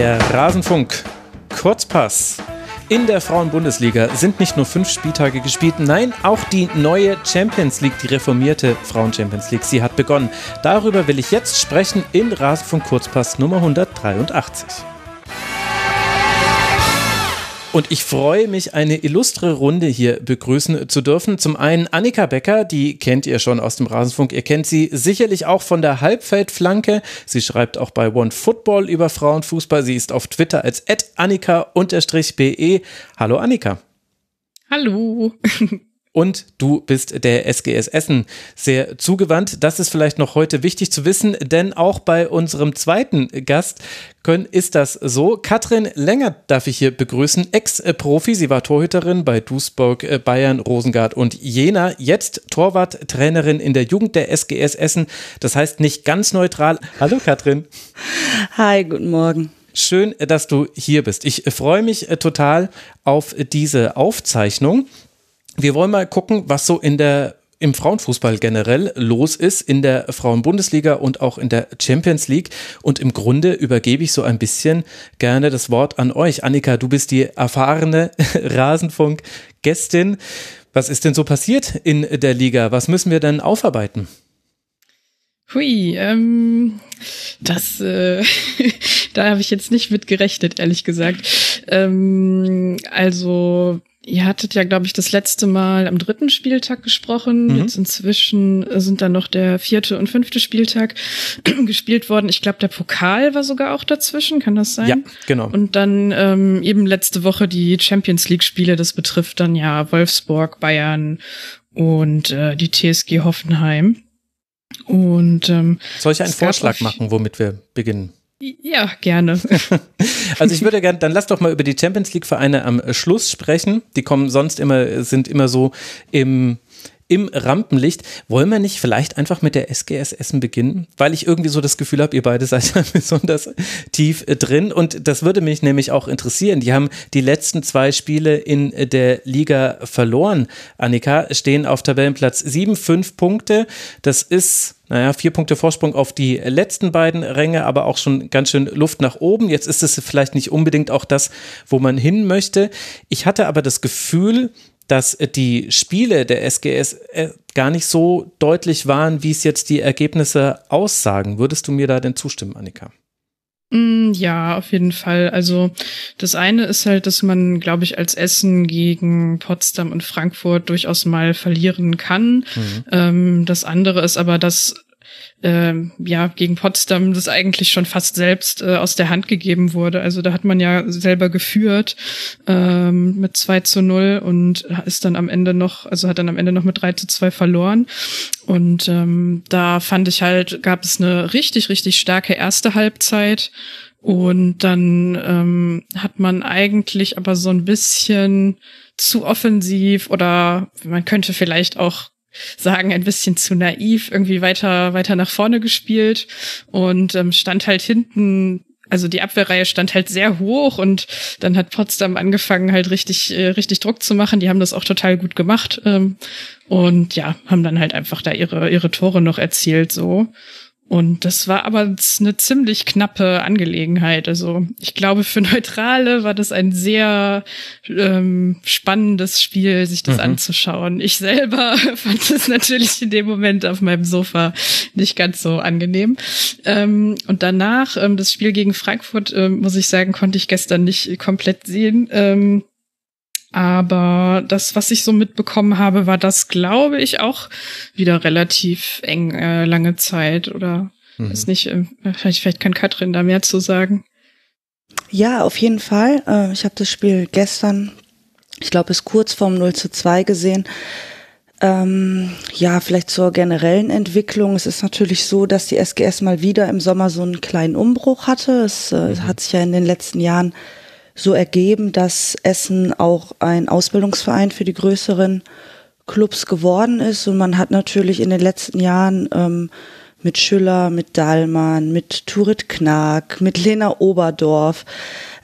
Der Rasenfunk. Kurzpass. In der Frauenbundesliga sind nicht nur fünf Spieltage gespielt, nein, auch die neue Champions League, die reformierte Frauen-Champions League, sie hat begonnen. Darüber will ich jetzt sprechen in Rasenfunk Kurzpass Nummer 183. Und ich freue mich, eine illustre Runde hier begrüßen zu dürfen. Zum einen Annika Becker, die kennt ihr schon aus dem Rasenfunk. Ihr kennt sie sicherlich auch von der Halbfeldflanke. Sie schreibt auch bei One Football über Frauenfußball. Sie ist auf Twitter als Annika-BE. Hallo Annika. Hallo. und du bist der SGS Essen sehr zugewandt. Das ist vielleicht noch heute wichtig zu wissen, denn auch bei unserem zweiten Gast können, ist das so. Katrin Länger darf ich hier begrüßen, Ex-Profi. Sie war Torhüterin bei Duisburg, äh, Bayern, Rosengard und Jena. Jetzt Torwarttrainerin in der Jugend der SGS Essen. Das heißt nicht ganz neutral. Hallo Katrin. Hi, guten Morgen. Schön, dass du hier bist. Ich freue mich äh, total auf diese Aufzeichnung. Wir wollen mal gucken, was so in der im Frauenfußball generell los ist, in der Frauenbundesliga und auch in der Champions League. Und im Grunde übergebe ich so ein bisschen gerne das Wort an euch. Annika, du bist die erfahrene Rasenfunk-Gästin. Was ist denn so passiert in der Liga? Was müssen wir denn aufarbeiten? Hui, ähm, das, äh, da habe ich jetzt nicht mit gerechnet, ehrlich gesagt. Ähm, also Ihr hattet ja, glaube ich, das letzte Mal am dritten Spieltag gesprochen. Mhm. Jetzt inzwischen sind dann noch der vierte und fünfte Spieltag gespielt worden. Ich glaube, der Pokal war sogar auch dazwischen, kann das sein? Ja, genau. Und dann ähm, eben letzte Woche die Champions League-Spiele. Das betrifft dann ja Wolfsburg, Bayern und äh, die TSG Hoffenheim. Und ähm, soll ich einen Vorschlag machen, womit wir beginnen? Ja, gerne. also ich würde gerne, dann lass doch mal über die Champions League Vereine am Schluss sprechen. Die kommen sonst immer, sind immer so im im Rampenlicht. Wollen wir nicht vielleicht einfach mit der SGS Essen beginnen? Weil ich irgendwie so das Gefühl habe, ihr beide seid besonders tief drin. Und das würde mich nämlich auch interessieren. Die haben die letzten zwei Spiele in der Liga verloren. Annika stehen auf Tabellenplatz sieben, fünf Punkte. Das ist naja, vier Punkte Vorsprung auf die letzten beiden Ränge, aber auch schon ganz schön Luft nach oben. Jetzt ist es vielleicht nicht unbedingt auch das, wo man hin möchte. Ich hatte aber das Gefühl, dass die Spiele der SGS äh, gar nicht so deutlich waren, wie es jetzt die Ergebnisse aussagen. Würdest du mir da denn zustimmen, Annika? Mm, ja, auf jeden Fall. Also das eine ist halt, dass man, glaube ich, als Essen gegen Potsdam und Frankfurt durchaus mal verlieren kann. Mhm. Ähm, das andere ist aber, dass äh, ja gegen Potsdam das eigentlich schon fast selbst äh, aus der Hand gegeben wurde. Also da hat man ja selber geführt ähm, mit 2 zu 0 und ist dann am Ende noch, also hat dann am Ende noch mit 3 zu 2 verloren. Und ähm, da fand ich halt, gab es eine richtig, richtig starke erste Halbzeit. Und dann ähm, hat man eigentlich aber so ein bisschen zu offensiv oder man könnte vielleicht auch sagen, ein bisschen zu naiv irgendwie weiter, weiter nach vorne gespielt und ähm, stand halt hinten also die Abwehrreihe stand halt sehr hoch und dann hat Potsdam angefangen halt richtig äh, richtig Druck zu machen. Die haben das auch total gut gemacht ähm, und ja haben dann halt einfach da ihre ihre Tore noch erzielt so und das war aber eine ziemlich knappe Angelegenheit. Also ich glaube, für Neutrale war das ein sehr ähm, spannendes Spiel, sich das mhm. anzuschauen. Ich selber fand es natürlich in dem Moment auf meinem Sofa nicht ganz so angenehm. Ähm, und danach, ähm, das Spiel gegen Frankfurt, ähm, muss ich sagen, konnte ich gestern nicht komplett sehen. Ähm, aber das, was ich so mitbekommen habe, war das, glaube ich, auch wieder relativ eng äh, lange Zeit. Oder mhm. ist nicht, äh, vielleicht, vielleicht kann Katrin da mehr zu sagen. Ja, auf jeden Fall. Äh, ich habe das Spiel gestern, ich glaube, bis kurz vorm 0 zu 2 gesehen. Ähm, ja, vielleicht zur generellen Entwicklung. Es ist natürlich so, dass die SGS mal wieder im Sommer so einen kleinen Umbruch hatte. Es äh, mhm. hat sich ja in den letzten Jahren so ergeben, dass Essen auch ein Ausbildungsverein für die größeren Clubs geworden ist. Und man hat natürlich in den letzten Jahren ähm, mit Schüller, mit Dahlmann, mit Turit Knag, mit Lena Oberdorf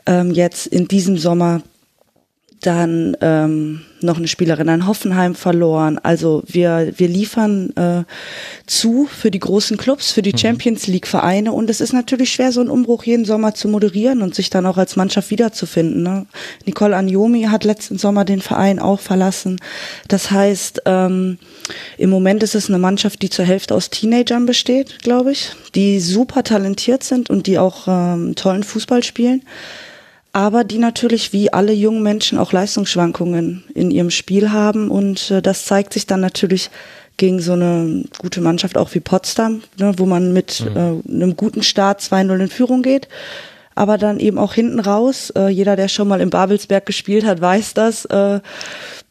ähm, jetzt in diesem Sommer dann ähm, noch eine Spielerin an Hoffenheim verloren. Also wir, wir liefern äh, zu für die großen Clubs, für die mhm. Champions League Vereine und es ist natürlich schwer, so einen Umbruch jeden Sommer zu moderieren und sich dann auch als Mannschaft wiederzufinden. Ne? Nicole Anjomi hat letzten Sommer den Verein auch verlassen. Das heißt, ähm, im Moment ist es eine Mannschaft, die zur Hälfte aus Teenagern besteht, glaube ich, die super talentiert sind und die auch ähm, tollen Fußball spielen aber die natürlich wie alle jungen Menschen auch Leistungsschwankungen in ihrem Spiel haben. Und äh, das zeigt sich dann natürlich gegen so eine gute Mannschaft auch wie Potsdam, ne, wo man mit mhm. äh, einem guten Start 2-0 in Führung geht, aber dann eben auch hinten raus, äh, jeder, der schon mal im Babelsberg gespielt hat, weiß das, äh,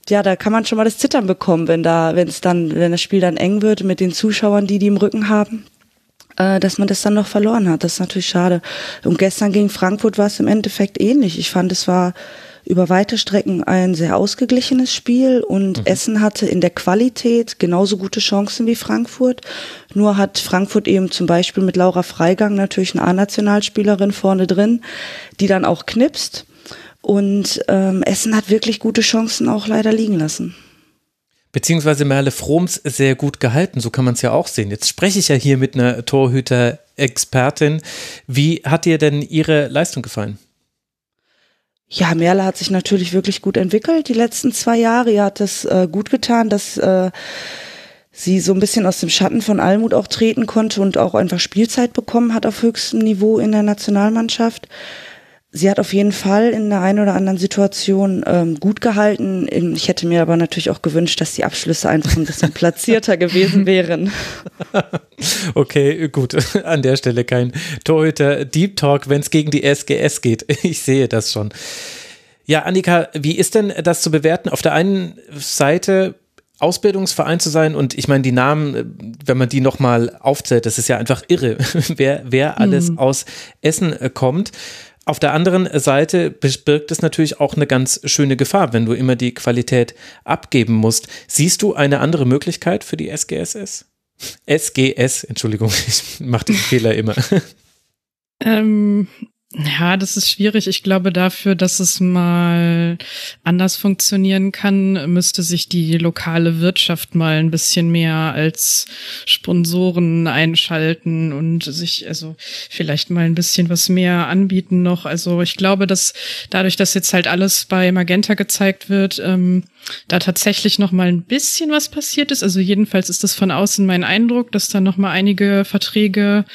ja, da kann man schon mal das Zittern bekommen, wenn da, wenn es dann, wenn das Spiel dann eng wird mit den Zuschauern, die die im Rücken haben äh, dass man das dann noch verloren hat. Das ist natürlich schade. Und gestern gegen Frankfurt war es im Endeffekt ähnlich. Ich fand, es war über weite Strecken ein sehr ausgeglichenes Spiel und mhm. Essen hatte in der Qualität genauso gute Chancen wie Frankfurt. Nur hat Frankfurt eben zum Beispiel mit Laura Freigang natürlich eine A-Nationalspielerin vorne drin, die dann auch knipst. Und ähm, Essen hat wirklich gute Chancen auch leider liegen lassen beziehungsweise Merle Froms sehr gut gehalten. So kann man es ja auch sehen. Jetzt spreche ich ja hier mit einer Torhüter-Expertin. Wie hat dir denn ihre Leistung gefallen? Ja, Merle hat sich natürlich wirklich gut entwickelt die letzten zwei Jahre. Ihr hat es äh, gut getan, dass äh, sie so ein bisschen aus dem Schatten von Almut auch treten konnte und auch einfach Spielzeit bekommen hat auf höchstem Niveau in der Nationalmannschaft. Sie hat auf jeden Fall in der einen oder anderen Situation ähm, gut gehalten. Ich hätte mir aber natürlich auch gewünscht, dass die Abschlüsse einfach ein bisschen platzierter gewesen wären. Okay, gut. An der Stelle kein Torhüter Deep Talk, wenn es gegen die SGS geht. Ich sehe das schon. Ja, Annika, wie ist denn das zu bewerten? Auf der einen Seite Ausbildungsverein zu sein und ich meine, die Namen, wenn man die nochmal aufzählt, das ist ja einfach irre, wer, wer alles mhm. aus Essen äh, kommt. Auf der anderen Seite birgt es natürlich auch eine ganz schöne Gefahr, wenn du immer die Qualität abgeben musst. Siehst du eine andere Möglichkeit für die SGSS? SGS, Entschuldigung, ich mache den Fehler immer. Ähm, ja, das ist schwierig. Ich glaube, dafür, dass es mal anders funktionieren kann, müsste sich die lokale Wirtschaft mal ein bisschen mehr als Sponsoren einschalten und sich also vielleicht mal ein bisschen was mehr anbieten noch. Also ich glaube, dass dadurch, dass jetzt halt alles bei Magenta gezeigt wird, ähm, da tatsächlich noch mal ein bisschen was passiert ist. Also jedenfalls ist das von außen mein Eindruck, dass da noch mal einige Verträge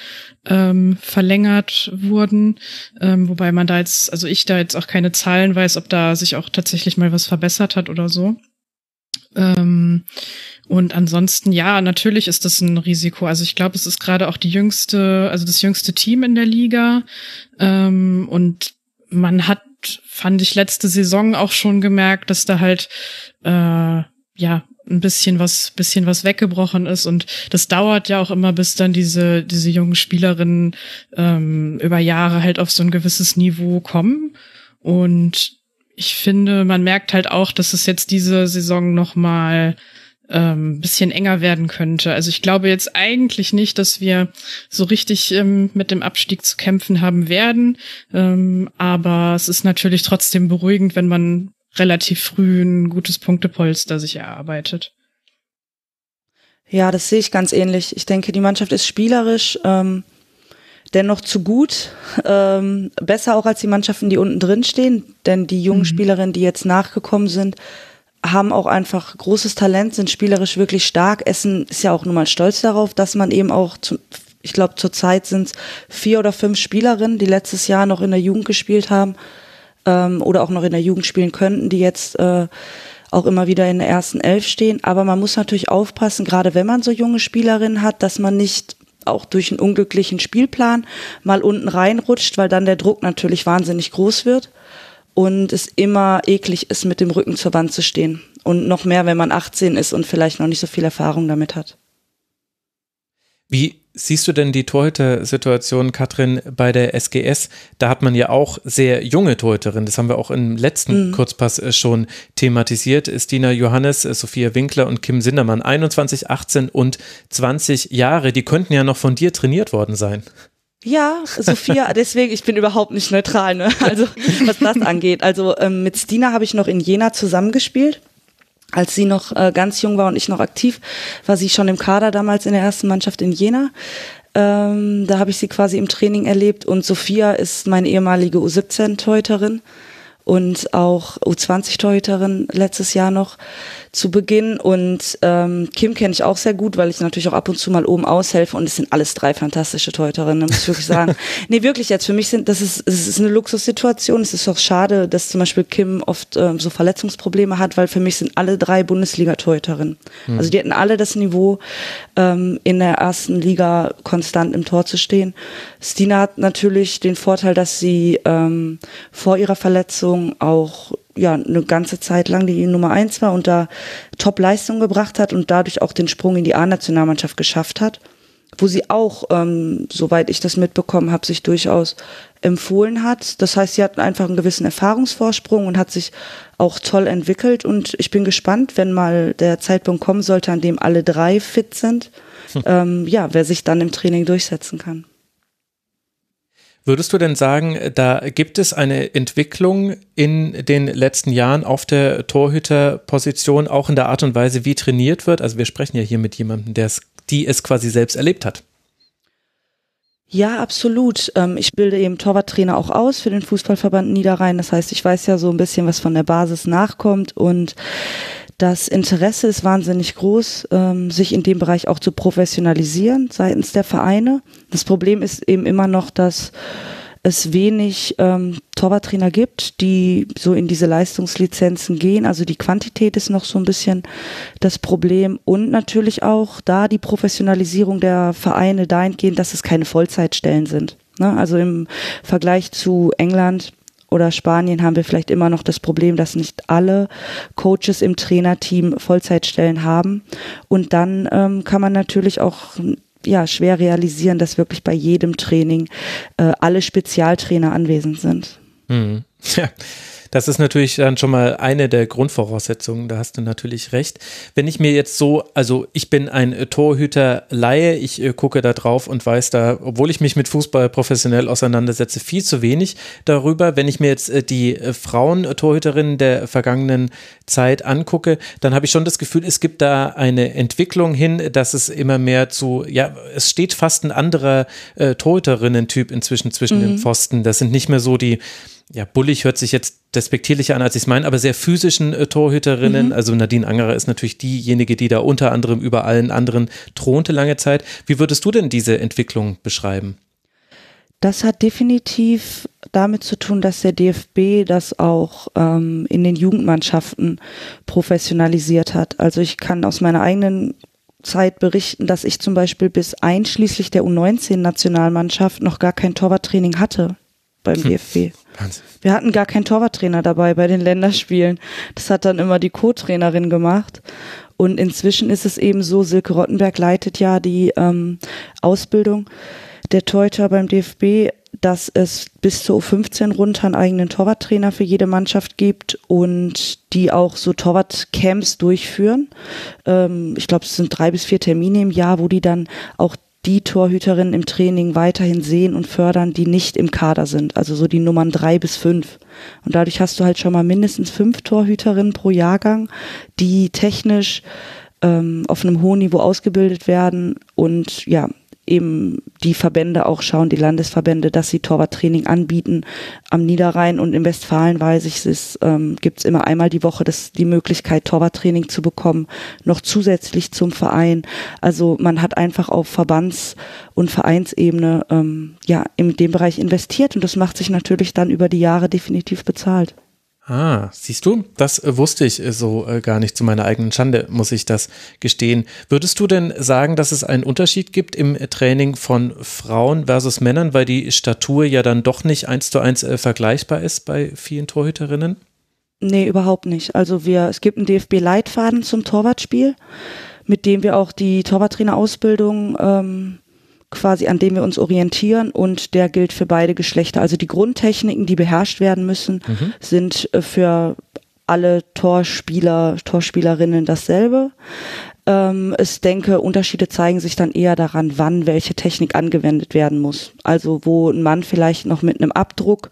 ähm, verlängert wurden, ähm, wobei man da jetzt, also ich da jetzt auch keine Zahlen weiß, ob da sich auch tatsächlich mal was verbessert hat oder so. Ähm, und ansonsten, ja, natürlich ist das ein Risiko. Also ich glaube, es ist gerade auch die jüngste, also das jüngste Team in der Liga. Ähm, und man hat, fand ich, letzte Saison auch schon gemerkt, dass da halt äh, ja ein bisschen was, bisschen was weggebrochen ist. Und das dauert ja auch immer, bis dann diese, diese jungen Spielerinnen ähm, über Jahre halt auf so ein gewisses Niveau kommen. Und ich finde, man merkt halt auch, dass es jetzt diese Saison noch mal ähm, bisschen enger werden könnte. Also ich glaube jetzt eigentlich nicht, dass wir so richtig ähm, mit dem Abstieg zu kämpfen haben werden. Ähm, aber es ist natürlich trotzdem beruhigend, wenn man relativ früh ein gutes Punktepolster sich erarbeitet. Ja, das sehe ich ganz ähnlich. Ich denke, die Mannschaft ist spielerisch ähm, dennoch zu gut, ähm, besser auch als die Mannschaften, die unten drin stehen, denn die jungen mhm. Spielerinnen, die jetzt nachgekommen sind, haben auch einfach großes Talent, sind spielerisch wirklich stark. Essen ist ja auch nun mal stolz darauf, dass man eben auch, zu, ich glaube, zurzeit sind es vier oder fünf Spielerinnen, die letztes Jahr noch in der Jugend gespielt haben ähm, oder auch noch in der Jugend spielen könnten, die jetzt äh, auch immer wieder in der ersten Elf stehen. Aber man muss natürlich aufpassen, gerade wenn man so junge Spielerinnen hat, dass man nicht auch durch einen unglücklichen Spielplan mal unten reinrutscht, weil dann der Druck natürlich wahnsinnig groß wird und es immer eklig ist, mit dem Rücken zur Wand zu stehen. Und noch mehr, wenn man 18 ist und vielleicht noch nicht so viel Erfahrung damit hat. Wie siehst du denn die Torhüter-Situation, Katrin, bei der SGS? Da hat man ja auch sehr junge Torhüterinnen. Das haben wir auch im letzten mhm. Kurzpass äh, schon thematisiert. Stina Johannes, äh, Sophia Winkler und Kim Sindermann, 21, 18 und 20 Jahre. Die könnten ja noch von dir trainiert worden sein. Ja, Sophia, deswegen, ich bin überhaupt nicht neutral, ne? Also, was das angeht. Also, ähm, mit Stina habe ich noch in Jena zusammengespielt. Als sie noch äh, ganz jung war und ich noch aktiv, war sie schon im Kader damals in der ersten Mannschaft in Jena. Ähm, da habe ich sie quasi im Training erlebt und Sophia ist meine ehemalige U17-Teuterin und auch U20-Torhüterin letztes Jahr noch zu Beginn. Und ähm, Kim kenne ich auch sehr gut, weil ich natürlich auch ab und zu mal oben aushelfe. Und es sind alles drei fantastische Torhüterinnen, muss ich wirklich sagen. nee, wirklich jetzt. Für mich sind, das ist, es ist eine Luxussituation. Es ist auch schade, dass zum Beispiel Kim oft ähm, so Verletzungsprobleme hat, weil für mich sind alle drei Bundesliga-Torhüterinnen. Mhm. Also die hätten alle das Niveau, ähm, in der ersten Liga konstant im Tor zu stehen. Stina hat natürlich den Vorteil, dass sie ähm, vor ihrer Verletzung auch ja eine ganze Zeit lang die Nummer eins war und da Top-Leistung gebracht hat und dadurch auch den Sprung in die A-Nationalmannschaft geschafft hat, wo sie auch, ähm, soweit ich das mitbekommen habe, sich durchaus empfohlen hat. Das heißt, sie hat einfach einen gewissen Erfahrungsvorsprung und hat sich auch toll entwickelt und ich bin gespannt, wenn mal der Zeitpunkt kommen sollte, an dem alle drei fit sind, hm. ähm, ja, wer sich dann im Training durchsetzen kann. Würdest du denn sagen, da gibt es eine Entwicklung in den letzten Jahren auf der Torhüterposition, auch in der Art und Weise, wie trainiert wird? Also wir sprechen ja hier mit jemandem, der es, die es quasi selbst erlebt hat. Ja, absolut. Ähm, ich bilde eben Torwarttrainer auch aus für den Fußballverband Niederrhein. Das heißt, ich weiß ja so ein bisschen, was von der Basis nachkommt und das Interesse ist wahnsinnig groß, ähm, sich in dem Bereich auch zu professionalisieren seitens der Vereine. Das Problem ist eben immer noch, dass es wenig ähm, Torwarttrainer gibt, die so in diese Leistungslizenzen gehen. Also die Quantität ist noch so ein bisschen das Problem und natürlich auch da die Professionalisierung der Vereine dahingehend, dass es keine Vollzeitstellen sind. Ne? Also im Vergleich zu England oder Spanien haben wir vielleicht immer noch das Problem, dass nicht alle Coaches im Trainerteam Vollzeitstellen haben. Und dann ähm, kann man natürlich auch ja, schwer realisieren, dass wirklich bei jedem Training äh, alle Spezialtrainer anwesend sind. Mhm. Ja. Das ist natürlich dann schon mal eine der Grundvoraussetzungen, da hast du natürlich recht. Wenn ich mir jetzt so, also ich bin ein Torhüter Laie, ich äh, gucke da drauf und weiß da, obwohl ich mich mit Fußball professionell auseinandersetze, viel zu wenig darüber. Wenn ich mir jetzt äh, die äh, Frauen-Torhüterinnen der vergangenen Zeit angucke, dann habe ich schon das Gefühl, es gibt da eine Entwicklung hin, dass es immer mehr zu, ja, es steht fast ein anderer äh, Torhüterinnen-Typ inzwischen zwischen mhm. den Pfosten. Das sind nicht mehr so die ja, bullig hört sich jetzt despektierlicher an, als ich es meine, aber sehr physischen äh, Torhüterinnen. Mhm. Also Nadine Angerer ist natürlich diejenige, die da unter anderem über allen anderen thronte lange Zeit. Wie würdest du denn diese Entwicklung beschreiben? Das hat definitiv damit zu tun, dass der DFB das auch ähm, in den Jugendmannschaften professionalisiert hat. Also ich kann aus meiner eigenen Zeit berichten, dass ich zum Beispiel bis einschließlich der U19-Nationalmannschaft noch gar kein Torwarttraining hatte beim hm. DFB. Wahnsinn. Wir hatten gar keinen Torwarttrainer dabei bei den Länderspielen. Das hat dann immer die Co-Trainerin gemacht. Und inzwischen ist es eben so, Silke Rottenberg leitet ja die ähm, Ausbildung der Teuter beim DFB, dass es bis zur U15 runter einen eigenen Torwarttrainer für jede Mannschaft gibt und die auch so Torwartcamps durchführen. Ähm, ich glaube, es sind drei bis vier Termine im Jahr, wo die dann auch die Torhüterinnen im Training weiterhin sehen und fördern, die nicht im Kader sind. Also so die Nummern drei bis fünf. Und dadurch hast du halt schon mal mindestens fünf Torhüterinnen pro Jahrgang, die technisch ähm, auf einem hohen Niveau ausgebildet werden und ja, eben die Verbände auch schauen, die Landesverbände, dass sie Torwarttraining anbieten. Am Niederrhein und im Westfalen weiß ich, es ähm, gibt es immer einmal die Woche das, die Möglichkeit, Torwarttraining zu bekommen, noch zusätzlich zum Verein. Also man hat einfach auf Verbands- und Vereinsebene ähm, ja in dem Bereich investiert und das macht sich natürlich dann über die Jahre definitiv bezahlt. Ah, siehst du, das äh, wusste ich äh, so äh, gar nicht zu meiner eigenen Schande, muss ich das gestehen. Würdest du denn sagen, dass es einen Unterschied gibt im Training von Frauen versus Männern, weil die Statur ja dann doch nicht eins zu eins vergleichbar ist bei vielen Torhüterinnen? Nee, überhaupt nicht. Also wir, es gibt einen DFB-Leitfaden zum Torwartspiel, mit dem wir auch die Torwarttrainerausbildung ähm, quasi, an dem wir uns orientieren und der gilt für beide Geschlechter. Also die Grundtechniken, die beherrscht werden müssen, mhm. sind äh, für alle Torspieler, Torspielerinnen dasselbe. Ähm, ich denke, Unterschiede zeigen sich dann eher daran, wann welche Technik angewendet werden muss. Also wo ein Mann vielleicht noch mit einem Abdruck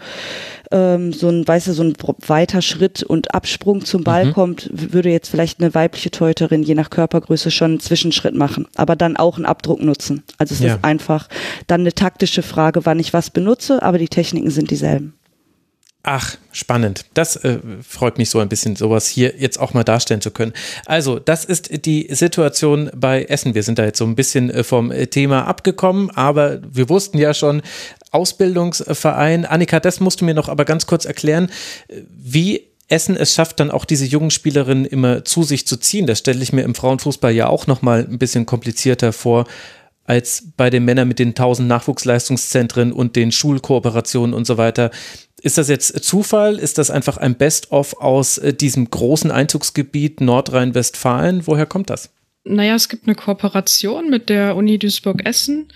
ähm, so ein, weißt du, so ein weiter Schritt und Absprung zum Ball mhm. kommt, würde jetzt vielleicht eine weibliche Teuterin je nach Körpergröße schon einen Zwischenschritt machen, aber dann auch einen Abdruck nutzen. Also es ja. ist einfach dann eine taktische Frage, wann ich was benutze, aber die Techniken sind dieselben. Ach, spannend. Das äh, freut mich so ein bisschen, sowas hier jetzt auch mal darstellen zu können. Also, das ist die Situation bei Essen. Wir sind da jetzt so ein bisschen äh, vom äh, Thema abgekommen, aber wir wussten ja schon, Ausbildungsverein. Annika, das musst du mir noch aber ganz kurz erklären, wie Essen es schafft, dann auch diese jungen Spielerinnen immer zu sich zu ziehen. Das stelle ich mir im Frauenfußball ja auch noch mal ein bisschen komplizierter vor als bei den Männern mit den tausend Nachwuchsleistungszentren und den Schulkooperationen und so weiter. Ist das jetzt Zufall? Ist das einfach ein Best-of aus äh, diesem großen Einzugsgebiet Nordrhein-Westfalen? Woher kommt das? Naja, es gibt eine Kooperation mit der Uni Duisburg-Essen.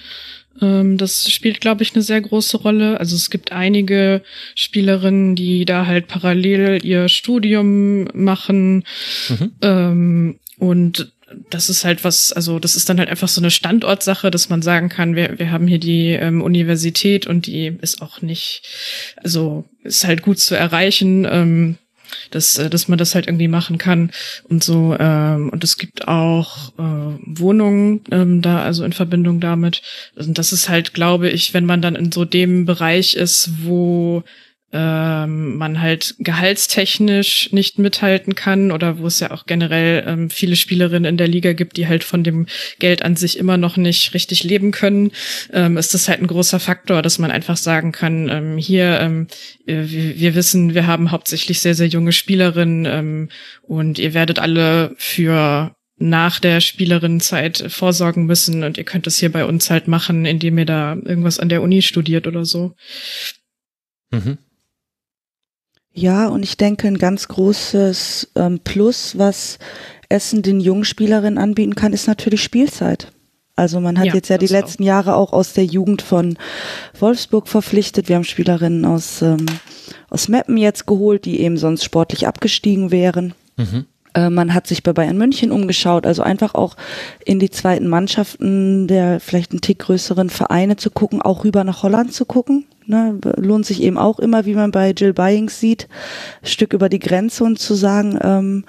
Ähm, das spielt, glaube ich, eine sehr große Rolle. Also es gibt einige Spielerinnen, die da halt parallel ihr Studium machen. Mhm. Ähm, und das ist halt was, also das ist dann halt einfach so eine Standortsache, dass man sagen kann, wir, wir haben hier die ähm, Universität und die ist auch nicht, also ist halt gut zu erreichen, ähm, dass, äh, dass man das halt irgendwie machen kann und so. Ähm, und es gibt auch äh, Wohnungen ähm, da, also in Verbindung damit. Und das ist halt, glaube ich, wenn man dann in so dem Bereich ist, wo ähm, man halt gehaltstechnisch nicht mithalten kann oder wo es ja auch generell ähm, viele Spielerinnen in der Liga gibt, die halt von dem Geld an sich immer noch nicht richtig leben können, ähm, ist das halt ein großer Faktor, dass man einfach sagen kann, ähm, hier, ähm, wir, wir, wissen, wir haben hauptsächlich sehr, sehr junge Spielerinnen ähm, und ihr werdet alle für nach der Spielerinnenzeit vorsorgen müssen und ihr könnt es hier bei uns halt machen, indem ihr da irgendwas an der Uni studiert oder so. Mhm. Ja, und ich denke, ein ganz großes ähm, Plus, was Essen den jungen Spielerinnen anbieten kann, ist natürlich Spielzeit. Also man hat ja, jetzt ja die letzten auch. Jahre auch aus der Jugend von Wolfsburg verpflichtet. Wir haben Spielerinnen aus, ähm, aus Meppen jetzt geholt, die eben sonst sportlich abgestiegen wären. Mhm. Äh, man hat sich bei Bayern München umgeschaut, also einfach auch in die zweiten Mannschaften der vielleicht einen Tick größeren Vereine zu gucken, auch rüber nach Holland zu gucken. Ne, lohnt sich eben auch immer, wie man bei Jill Byings sieht, Stück über die Grenze und zu sagen, ähm,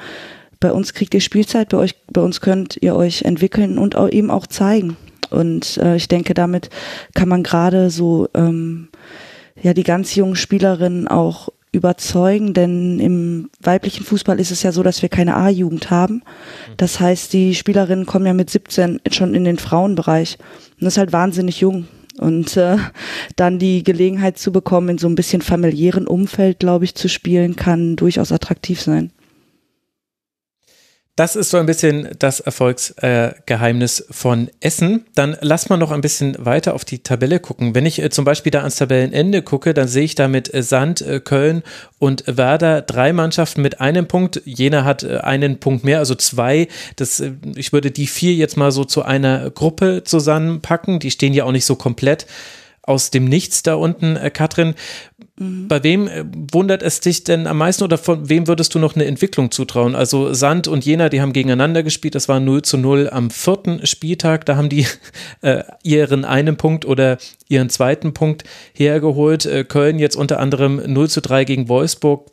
bei uns kriegt ihr Spielzeit, bei euch, bei uns könnt ihr euch entwickeln und auch eben auch zeigen. Und äh, ich denke, damit kann man gerade so ähm, ja die ganz jungen Spielerinnen auch überzeugen, denn im weiblichen Fußball ist es ja so, dass wir keine A-Jugend haben. Das heißt, die Spielerinnen kommen ja mit 17 schon in den Frauenbereich. Und das ist halt wahnsinnig jung. Und äh, dann die Gelegenheit zu bekommen, in so ein bisschen familiären Umfeld, glaube ich, zu spielen, kann durchaus attraktiv sein. Das ist so ein bisschen das Erfolgsgeheimnis äh, von Essen. Dann lass mal noch ein bisschen weiter auf die Tabelle gucken. Wenn ich äh, zum Beispiel da ans Tabellenende gucke, dann sehe ich da mit äh, Sand, äh, Köln und Werder drei Mannschaften mit einem Punkt. Jena hat äh, einen Punkt mehr, also zwei. Das, äh, ich würde die vier jetzt mal so zu einer Gruppe zusammenpacken. Die stehen ja auch nicht so komplett aus dem Nichts da unten, äh, Katrin. Mhm. Bei wem äh, wundert es dich denn am meisten oder von wem würdest du noch eine Entwicklung zutrauen? Also Sand und Jena, die haben gegeneinander gespielt, das war 0 zu 0 am vierten Spieltag, da haben die äh, ihren einen Punkt oder ihren zweiten Punkt hergeholt. Äh, Köln jetzt unter anderem 0 zu 3 gegen Wolfsburg,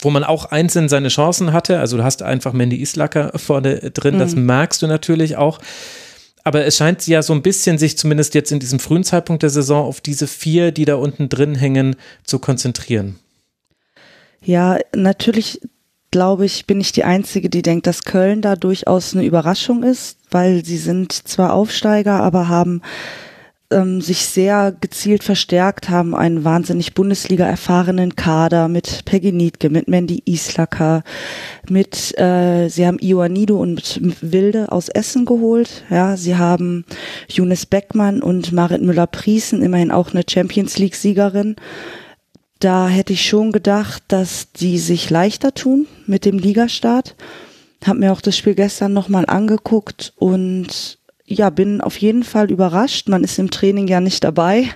wo man auch einzeln seine Chancen hatte. Also du hast einfach Mandy Islacker vorne drin, mhm. das merkst du natürlich auch aber es scheint ja so ein bisschen sich zumindest jetzt in diesem frühen Zeitpunkt der Saison auf diese vier, die da unten drin hängen, zu konzentrieren. Ja, natürlich glaube ich, bin ich die Einzige, die denkt, dass Köln da durchaus eine Überraschung ist, weil sie sind zwar Aufsteiger, aber haben ähm, sich sehr gezielt verstärkt, haben einen wahnsinnig Bundesliga-erfahrenen Kader mit Peggy Niedke, mit Mandy Islacker, mit, äh, sie haben Ioannidou und Wilde aus Essen geholt, ja, sie haben Younes Beckmann und Marit Müller-Priesen, immerhin auch eine Champions League-Siegerin. Da hätte ich schon gedacht, dass die sich leichter tun mit dem Ligastart. Hab mir auch das Spiel gestern nochmal angeguckt und ja, bin auf jeden Fall überrascht. Man ist im Training ja nicht dabei,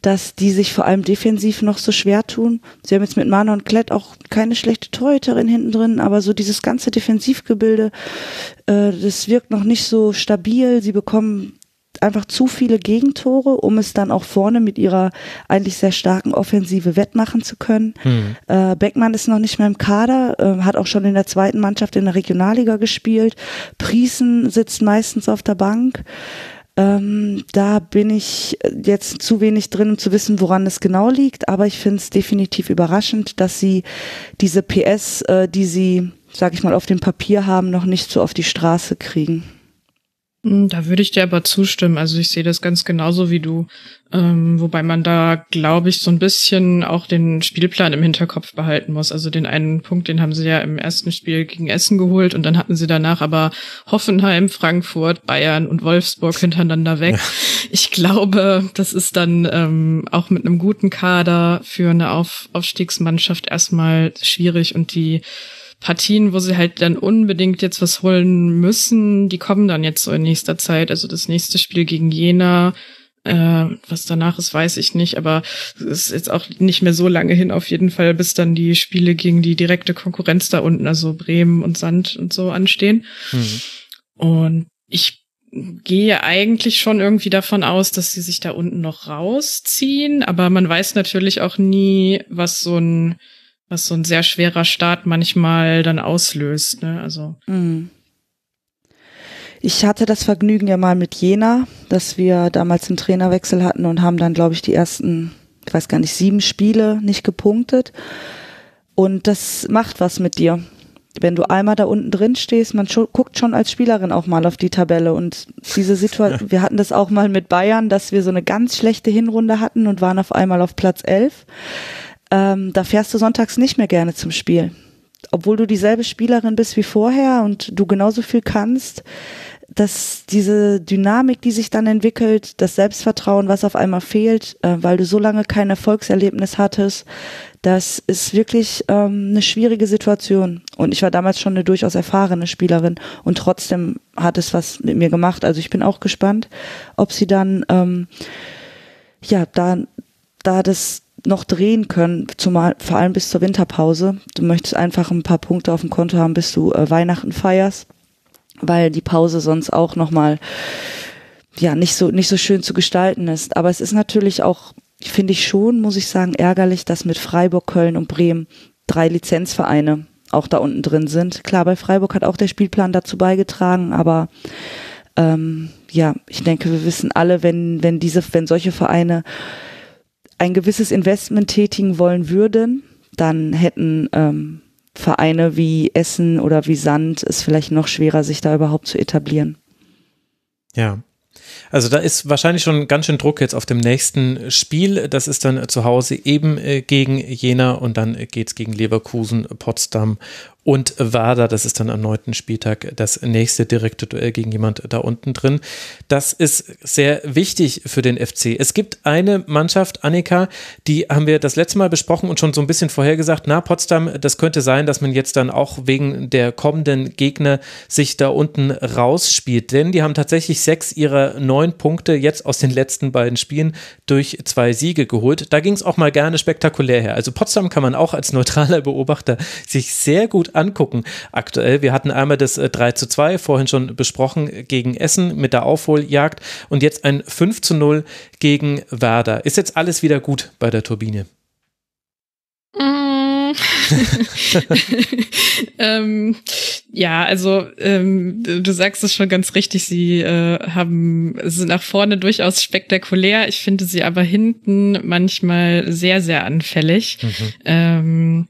dass die sich vor allem defensiv noch so schwer tun. Sie haben jetzt mit Manon Klett auch keine schlechte Torhüterin hinten drin, aber so dieses ganze Defensivgebilde, äh, das wirkt noch nicht so stabil. Sie bekommen einfach zu viele Gegentore, um es dann auch vorne mit ihrer eigentlich sehr starken Offensive wettmachen zu können. Hm. Äh, Beckmann ist noch nicht mehr im Kader, äh, hat auch schon in der zweiten Mannschaft in der Regionalliga gespielt. Priesen sitzt meistens auf der Bank. Ähm, da bin ich jetzt zu wenig drin, um zu wissen, woran es genau liegt, aber ich finde es definitiv überraschend, dass sie diese PS, äh, die sie, sag ich mal, auf dem Papier haben, noch nicht so auf die Straße kriegen. Hm, da würde ich dir aber zustimmen. Also ich sehe das ganz genauso wie du. Ähm, wobei man da, glaube ich, so ein bisschen auch den Spielplan im Hinterkopf behalten muss. Also den einen Punkt, den haben sie ja im ersten Spiel gegen Essen geholt und dann hatten sie danach aber Hoffenheim, Frankfurt, Bayern und Wolfsburg hintereinander weg. Ja. Ich glaube, das ist dann ähm, auch mit einem guten Kader für eine Auf Aufstiegsmannschaft erstmal schwierig und die Partien, wo sie halt dann unbedingt jetzt was holen müssen, die kommen dann jetzt so in nächster Zeit. Also das nächste Spiel gegen Jena, äh, was danach ist, weiß ich nicht, aber es ist jetzt auch nicht mehr so lange hin auf jeden Fall, bis dann die Spiele gegen die direkte Konkurrenz da unten, also Bremen und Sand und so anstehen. Mhm. Und ich gehe eigentlich schon irgendwie davon aus, dass sie sich da unten noch rausziehen, aber man weiß natürlich auch nie, was so ein was so ein sehr schwerer Start manchmal dann auslöst. Ne? Also. Mhm. Ich hatte das Vergnügen ja mal mit Jena, dass wir damals einen Trainerwechsel hatten und haben dann, glaube ich, die ersten, ich weiß gar nicht, sieben Spiele nicht gepunktet. Und das macht was mit dir. Wenn du einmal da unten drin stehst, man guckt schon als Spielerin auch mal auf die Tabelle und diese Situation, wir hatten das auch mal mit Bayern, dass wir so eine ganz schlechte Hinrunde hatten und waren auf einmal auf Platz elf ähm, da fährst du sonntags nicht mehr gerne zum Spiel. Obwohl du dieselbe Spielerin bist wie vorher und du genauso viel kannst, dass diese Dynamik, die sich dann entwickelt, das Selbstvertrauen, was auf einmal fehlt, äh, weil du so lange kein Erfolgserlebnis hattest, das ist wirklich ähm, eine schwierige Situation. Und ich war damals schon eine durchaus erfahrene Spielerin und trotzdem hat es was mit mir gemacht. Also ich bin auch gespannt, ob sie dann ähm, ja da da das noch drehen können, zumal vor allem bis zur Winterpause. Du möchtest einfach ein paar Punkte auf dem Konto haben, bis du äh, Weihnachten feierst, weil die Pause sonst auch nochmal ja nicht so nicht so schön zu gestalten ist. Aber es ist natürlich auch, finde ich schon, muss ich sagen, ärgerlich, dass mit Freiburg, Köln und Bremen drei Lizenzvereine auch da unten drin sind. Klar, bei Freiburg hat auch der Spielplan dazu beigetragen, aber ähm, ja, ich denke, wir wissen alle, wenn wenn diese, wenn solche Vereine ein gewisses Investment tätigen wollen würden, dann hätten ähm, Vereine wie Essen oder wie Sand es vielleicht noch schwerer, sich da überhaupt zu etablieren. Ja. Also da ist wahrscheinlich schon ganz schön Druck jetzt auf dem nächsten Spiel. Das ist dann zu Hause eben äh, gegen Jena und dann geht es gegen Leverkusen, Potsdam und Werder. Das ist dann am neunten Spieltag das nächste direkte Duell gegen jemand da unten drin. Das ist sehr wichtig für den FC. Es gibt eine Mannschaft, Annika, die haben wir das letzte Mal besprochen und schon so ein bisschen vorhergesagt. Na, Potsdam, das könnte sein, dass man jetzt dann auch wegen der kommenden Gegner sich da unten rausspielt. Denn die haben tatsächlich sechs ihrer neun Punkte jetzt aus den letzten beiden Spielen durch zwei Siege geholt. Da ging es auch mal gerne spektakulär her. Also Potsdam kann man auch als neutraler Beobachter sich sehr gut angucken aktuell. Wir hatten einmal das 3 äh, zu 2, vorhin schon besprochen, gegen Essen mit der Aufholjagd und jetzt ein 5 zu 0 gegen Werder. Ist jetzt alles wieder gut bei der Turbine? Mm. ähm, ja, also ähm, du sagst es schon ganz richtig, sie äh, haben sind nach vorne durchaus spektakulär. Ich finde sie aber hinten manchmal sehr, sehr anfällig. Mhm. Ähm,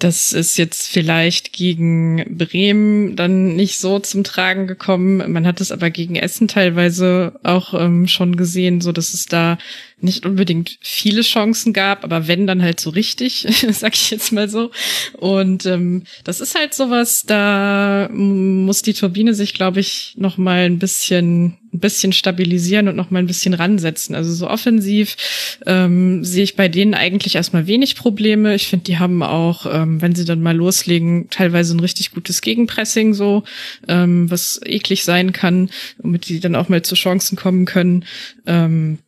das ist jetzt vielleicht gegen Bremen dann nicht so zum Tragen gekommen. Man hat es aber gegen Essen teilweise auch ähm, schon gesehen, so dass es da nicht unbedingt viele Chancen gab, aber wenn dann halt so richtig, sag ich jetzt mal so. Und ähm, das ist halt sowas, da muss die Turbine sich, glaube ich, noch mal ein bisschen ein bisschen stabilisieren und noch mal ein bisschen ransetzen. Also so offensiv ähm, sehe ich bei denen eigentlich erstmal wenig Probleme. Ich finde, die haben auch, ähm, wenn sie dann mal loslegen, teilweise ein richtig gutes Gegenpressing so, ähm, was eklig sein kann, womit die dann auch mal zu Chancen kommen können. Ähm,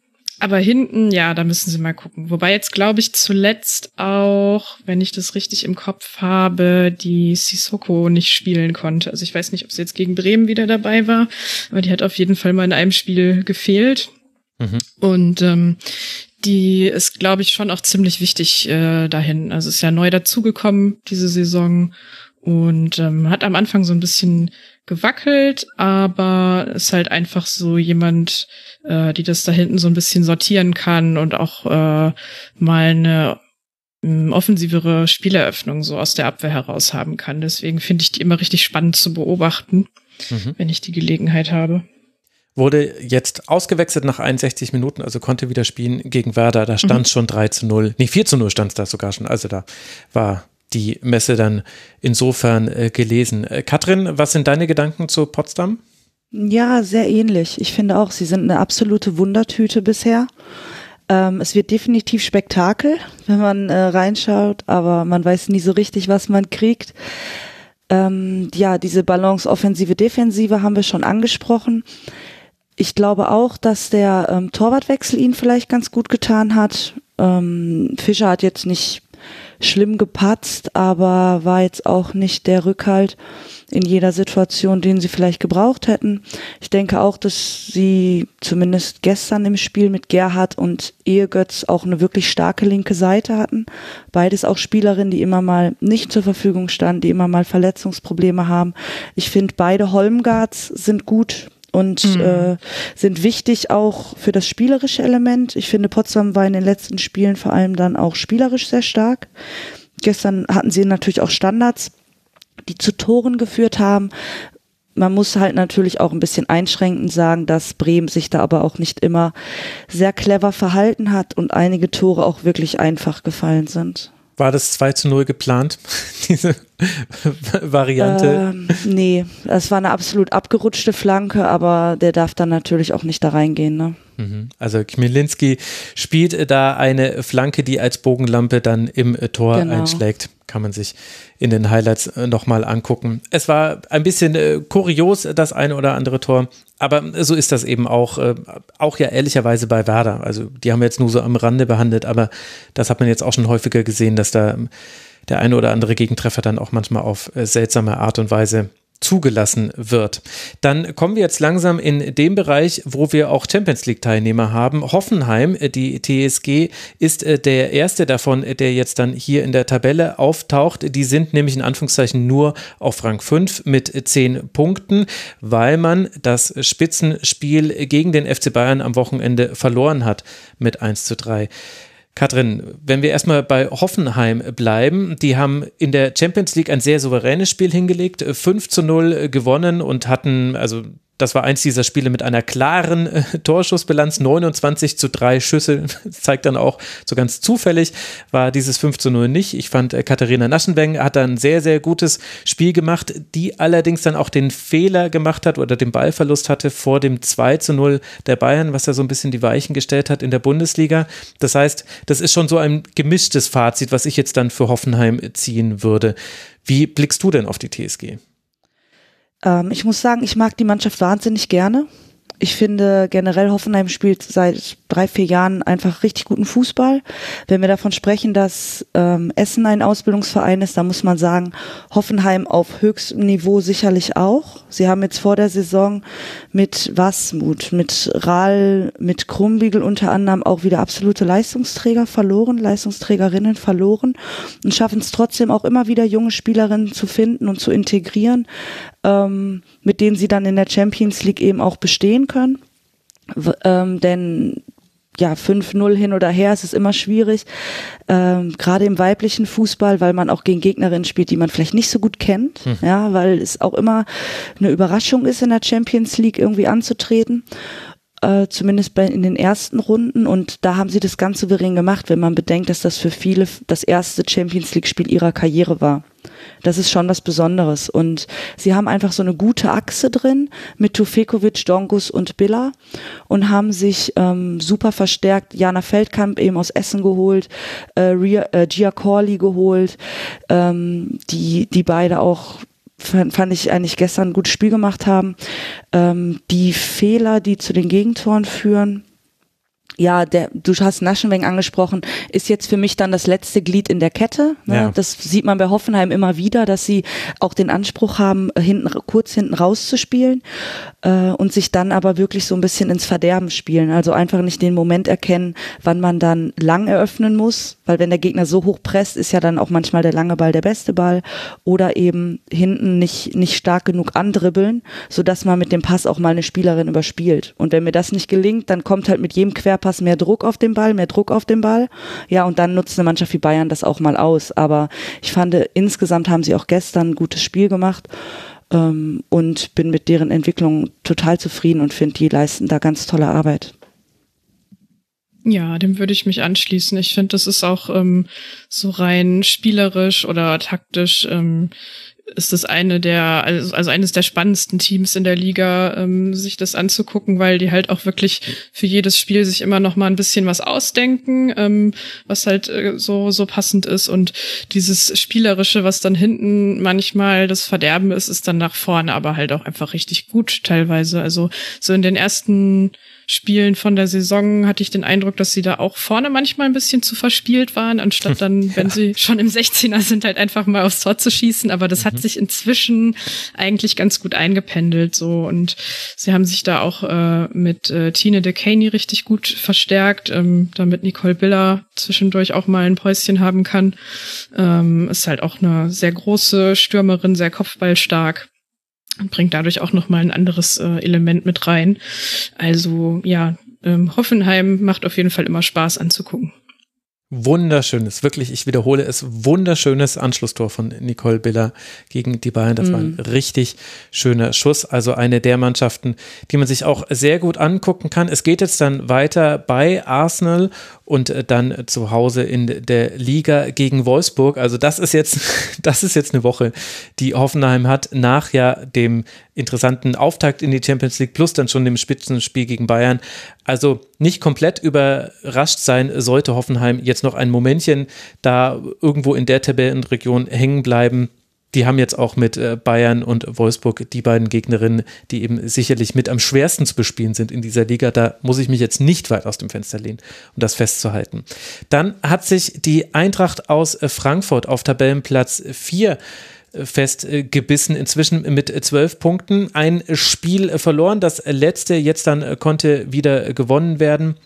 aber hinten, ja, da müssen sie mal gucken. Wobei jetzt, glaube ich, zuletzt auch, wenn ich das richtig im Kopf habe, die Sissoko nicht spielen konnte. Also ich weiß nicht, ob sie jetzt gegen Bremen wieder dabei war, aber die hat auf jeden Fall mal in einem Spiel gefehlt. Mhm. Und ähm, die ist, glaube ich, schon auch ziemlich wichtig äh, dahin. Also ist ja neu dazugekommen diese Saison und ähm, hat am Anfang so ein bisschen gewackelt, aber ist halt einfach so jemand, äh, die das da hinten so ein bisschen sortieren kann und auch äh, mal eine ähm, offensivere Spieleröffnung so aus der Abwehr heraus haben kann. Deswegen finde ich die immer richtig spannend zu beobachten, mhm. wenn ich die Gelegenheit habe. Wurde jetzt ausgewechselt nach 61 Minuten, also konnte wieder spielen gegen Werder. Da stand mhm. schon 3 zu 0. Nee, 4 zu 0 stand es da sogar schon. Also da war die Messe dann insofern äh, gelesen. Äh, Katrin, was sind deine Gedanken zu Potsdam? Ja, sehr ähnlich. Ich finde auch, sie sind eine absolute Wundertüte bisher. Ähm, es wird definitiv Spektakel, wenn man äh, reinschaut, aber man weiß nie so richtig, was man kriegt. Ähm, ja, diese Balance offensive, defensive haben wir schon angesprochen. Ich glaube auch, dass der ähm, Torwartwechsel ihn vielleicht ganz gut getan hat. Ähm, Fischer hat jetzt nicht schlimm gepatzt, aber war jetzt auch nicht der Rückhalt in jeder Situation, den sie vielleicht gebraucht hätten. Ich denke auch, dass sie zumindest gestern im Spiel mit Gerhard und Ehegötz auch eine wirklich starke linke Seite hatten. Beides auch Spielerinnen, die immer mal nicht zur Verfügung standen, die immer mal Verletzungsprobleme haben. Ich finde, beide Holmgards sind gut und mhm. äh, sind wichtig auch für das spielerische Element. Ich finde, Potsdam war in den letzten Spielen vor allem dann auch spielerisch sehr stark. Gestern hatten sie natürlich auch Standards, die zu Toren geführt haben. Man muss halt natürlich auch ein bisschen einschränkend sagen, dass Bremen sich da aber auch nicht immer sehr clever verhalten hat und einige Tore auch wirklich einfach gefallen sind. War das 2 zu 0 geplant, diese Variante? Ähm, nee, es war eine absolut abgerutschte Flanke, aber der darf dann natürlich auch nicht da reingehen. Ne? Mhm. Also Kmilinski spielt da eine Flanke, die als Bogenlampe dann im Tor genau. einschlägt kann man sich in den Highlights äh, nochmal angucken. Es war ein bisschen äh, kurios, das eine oder andere Tor, aber so ist das eben auch, äh, auch ja ehrlicherweise bei Werder. Also die haben wir jetzt nur so am Rande behandelt, aber das hat man jetzt auch schon häufiger gesehen, dass da der eine oder andere Gegentreffer dann auch manchmal auf äh, seltsame Art und Weise zugelassen wird. Dann kommen wir jetzt langsam in den Bereich, wo wir auch Champions League Teilnehmer haben. Hoffenheim, äh, die TSG, ist äh, der erste davon, äh, der jetzt dann hier in der Tabelle auftaucht. Die sind nämlich in Anführungszeichen nur auf Rang 5 mit 10 Punkten, weil man das Spitzenspiel gegen den FC Bayern am Wochenende verloren hat mit 1 zu 3. Katrin, wenn wir erstmal bei Hoffenheim bleiben, die haben in der Champions League ein sehr souveränes Spiel hingelegt, 5 zu 0 gewonnen und hatten, also das war eins dieser Spiele mit einer klaren äh, Torschussbilanz, 29 zu 3 Schüsse. Das zeigt dann auch, so ganz zufällig war dieses 5 zu 0 nicht. Ich fand, äh, Katharina Naschenweng hat da ein sehr, sehr gutes Spiel gemacht, die allerdings dann auch den Fehler gemacht hat oder den Ballverlust hatte vor dem 2 zu 0 der Bayern, was ja so ein bisschen die Weichen gestellt hat in der Bundesliga. Das heißt, das ist schon so ein gemischtes Fazit, was ich jetzt dann für Hoffenheim ziehen würde. Wie blickst du denn auf die TSG? Ähm, ich muss sagen, ich mag die Mannschaft wahnsinnig gerne. Ich finde generell Hoffenheim spielt seit drei, vier Jahren einfach richtig guten Fußball. Wenn wir davon sprechen, dass ähm, Essen ein Ausbildungsverein ist, dann muss man sagen, Hoffenheim auf höchstem Niveau sicherlich auch. Sie haben jetzt vor der Saison mit Wasmut, mit Rahl, mit Krumbiegel unter anderem auch wieder absolute Leistungsträger verloren, Leistungsträgerinnen verloren und schaffen es trotzdem auch immer wieder junge Spielerinnen zu finden und zu integrieren ähm, mit denen sie dann in der Champions League eben auch bestehen können. Ähm, denn ja, 5-0 hin oder her, es ist immer schwierig, ähm, gerade im weiblichen Fußball, weil man auch gegen Gegnerinnen spielt, die man vielleicht nicht so gut kennt, hm. ja, weil es auch immer eine Überraschung ist, in der Champions League irgendwie anzutreten. äh, zumindest bei, in den ersten Runden. Und da haben sie das ganz souverän gemacht, wenn man bedenkt, dass das für viele das erste Champions League-Spiel ihrer Karriere war. Das ist schon was Besonderes. Und sie haben einfach so eine gute Achse drin mit Tufekovic, Dongus und Billa und haben sich ähm, super verstärkt. Jana Feldkamp eben aus Essen geholt, äh, Ria, äh, Gia Corley geholt, ähm, die, die beide auch fand ich eigentlich gestern ein gutes Spiel gemacht haben. Ähm, die Fehler, die zu den Gegentoren führen, ja, der, du hast Naschenweng angesprochen, ist jetzt für mich dann das letzte Glied in der Kette. Ne? Ja. Das sieht man bei Hoffenheim immer wieder, dass sie auch den Anspruch haben, hinten, kurz hinten rauszuspielen äh, und sich dann aber wirklich so ein bisschen ins Verderben spielen. Also einfach nicht den Moment erkennen, wann man dann lang eröffnen muss, weil wenn der Gegner so hoch presst, ist ja dann auch manchmal der lange Ball der beste Ball oder eben hinten nicht, nicht stark genug andribbeln, sodass man mit dem Pass auch mal eine Spielerin überspielt. Und wenn mir das nicht gelingt, dann kommt halt mit jedem Quer Querpass mehr Druck auf den Ball, mehr Druck auf den Ball. Ja, und dann nutzt eine Mannschaft wie Bayern das auch mal aus. Aber ich fand, insgesamt haben sie auch gestern ein gutes Spiel gemacht ähm, und bin mit deren Entwicklung total zufrieden und finde, die leisten da ganz tolle Arbeit. Ja, dem würde ich mich anschließen. Ich finde, das ist auch ähm, so rein spielerisch oder taktisch ähm, ist das eine der, also, also eines der spannendsten Teams in der Liga, ähm, sich das anzugucken, weil die halt auch wirklich für jedes Spiel sich immer noch mal ein bisschen was ausdenken, ähm, was halt äh, so, so passend ist. Und dieses Spielerische, was dann hinten manchmal das Verderben ist, ist dann nach vorne aber halt auch einfach richtig gut teilweise. Also so in den ersten Spielen von der Saison hatte ich den Eindruck, dass sie da auch vorne manchmal ein bisschen zu verspielt waren, anstatt dann, wenn ja. sie schon im 16er sind, halt einfach mal aufs Tor zu schießen. Aber das mhm. Hat sich inzwischen eigentlich ganz gut eingependelt so und sie haben sich da auch äh, mit äh, Tine de Caney richtig gut verstärkt, ähm, damit Nicole Biller zwischendurch auch mal ein Päuschen haben kann. Ähm, ist halt auch eine sehr große Stürmerin, sehr kopfballstark und bringt dadurch auch noch mal ein anderes äh, Element mit rein. Also ja, ähm, Hoffenheim macht auf jeden Fall immer Spaß anzugucken. Wunderschönes, wirklich, ich wiederhole es, wunderschönes Anschlusstor von Nicole Biller gegen die Bayern. Das mm. war ein mhm. richtig schöner Schuss. Also eine der Mannschaften, die man sich auch sehr gut angucken kann. Es geht jetzt dann weiter bei Arsenal und äh, dann zu Hause in der Liga gegen Wolfsburg. Also das ist jetzt, das ist jetzt eine Woche, die Hoffenheim hat nach ja dem interessanten Auftakt in die Champions League plus dann schon dem Spitzenspiel gegen Bayern. Also nicht komplett überrascht sein sollte Hoffenheim jetzt noch ein Momentchen da irgendwo in der Tabellenregion hängen bleiben die haben jetzt auch mit äh, Bayern und Wolfsburg die beiden Gegnerinnen, die eben sicherlich mit am schwersten zu bespielen sind in dieser Liga. Da muss ich mich jetzt nicht weit aus dem Fenster lehnen, um das festzuhalten. Dann hat sich die Eintracht aus äh, Frankfurt auf Tabellenplatz 4 äh, festgebissen, inzwischen mit zwölf Punkten. Ein Spiel verloren, das letzte jetzt dann konnte wieder gewonnen werden.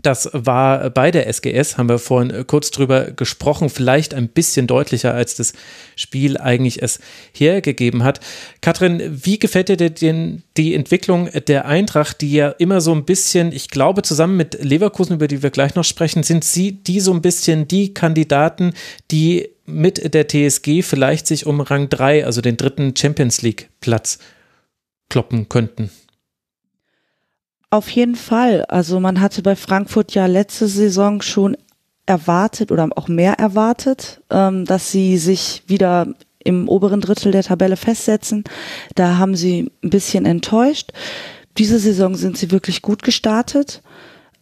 Das war bei der SGS, haben wir vorhin kurz drüber gesprochen, vielleicht ein bisschen deutlicher, als das Spiel eigentlich es hergegeben hat. Katrin, wie gefällt dir denn die Entwicklung der Eintracht, die ja immer so ein bisschen, ich glaube, zusammen mit Leverkusen, über die wir gleich noch sprechen, sind sie die so ein bisschen die Kandidaten, die mit der TSG vielleicht sich um Rang 3, also den dritten Champions League Platz kloppen könnten? Auf jeden Fall. Also man hatte bei Frankfurt ja letzte Saison schon erwartet oder auch mehr erwartet, ähm, dass sie sich wieder im oberen Drittel der Tabelle festsetzen. Da haben sie ein bisschen enttäuscht. Diese Saison sind sie wirklich gut gestartet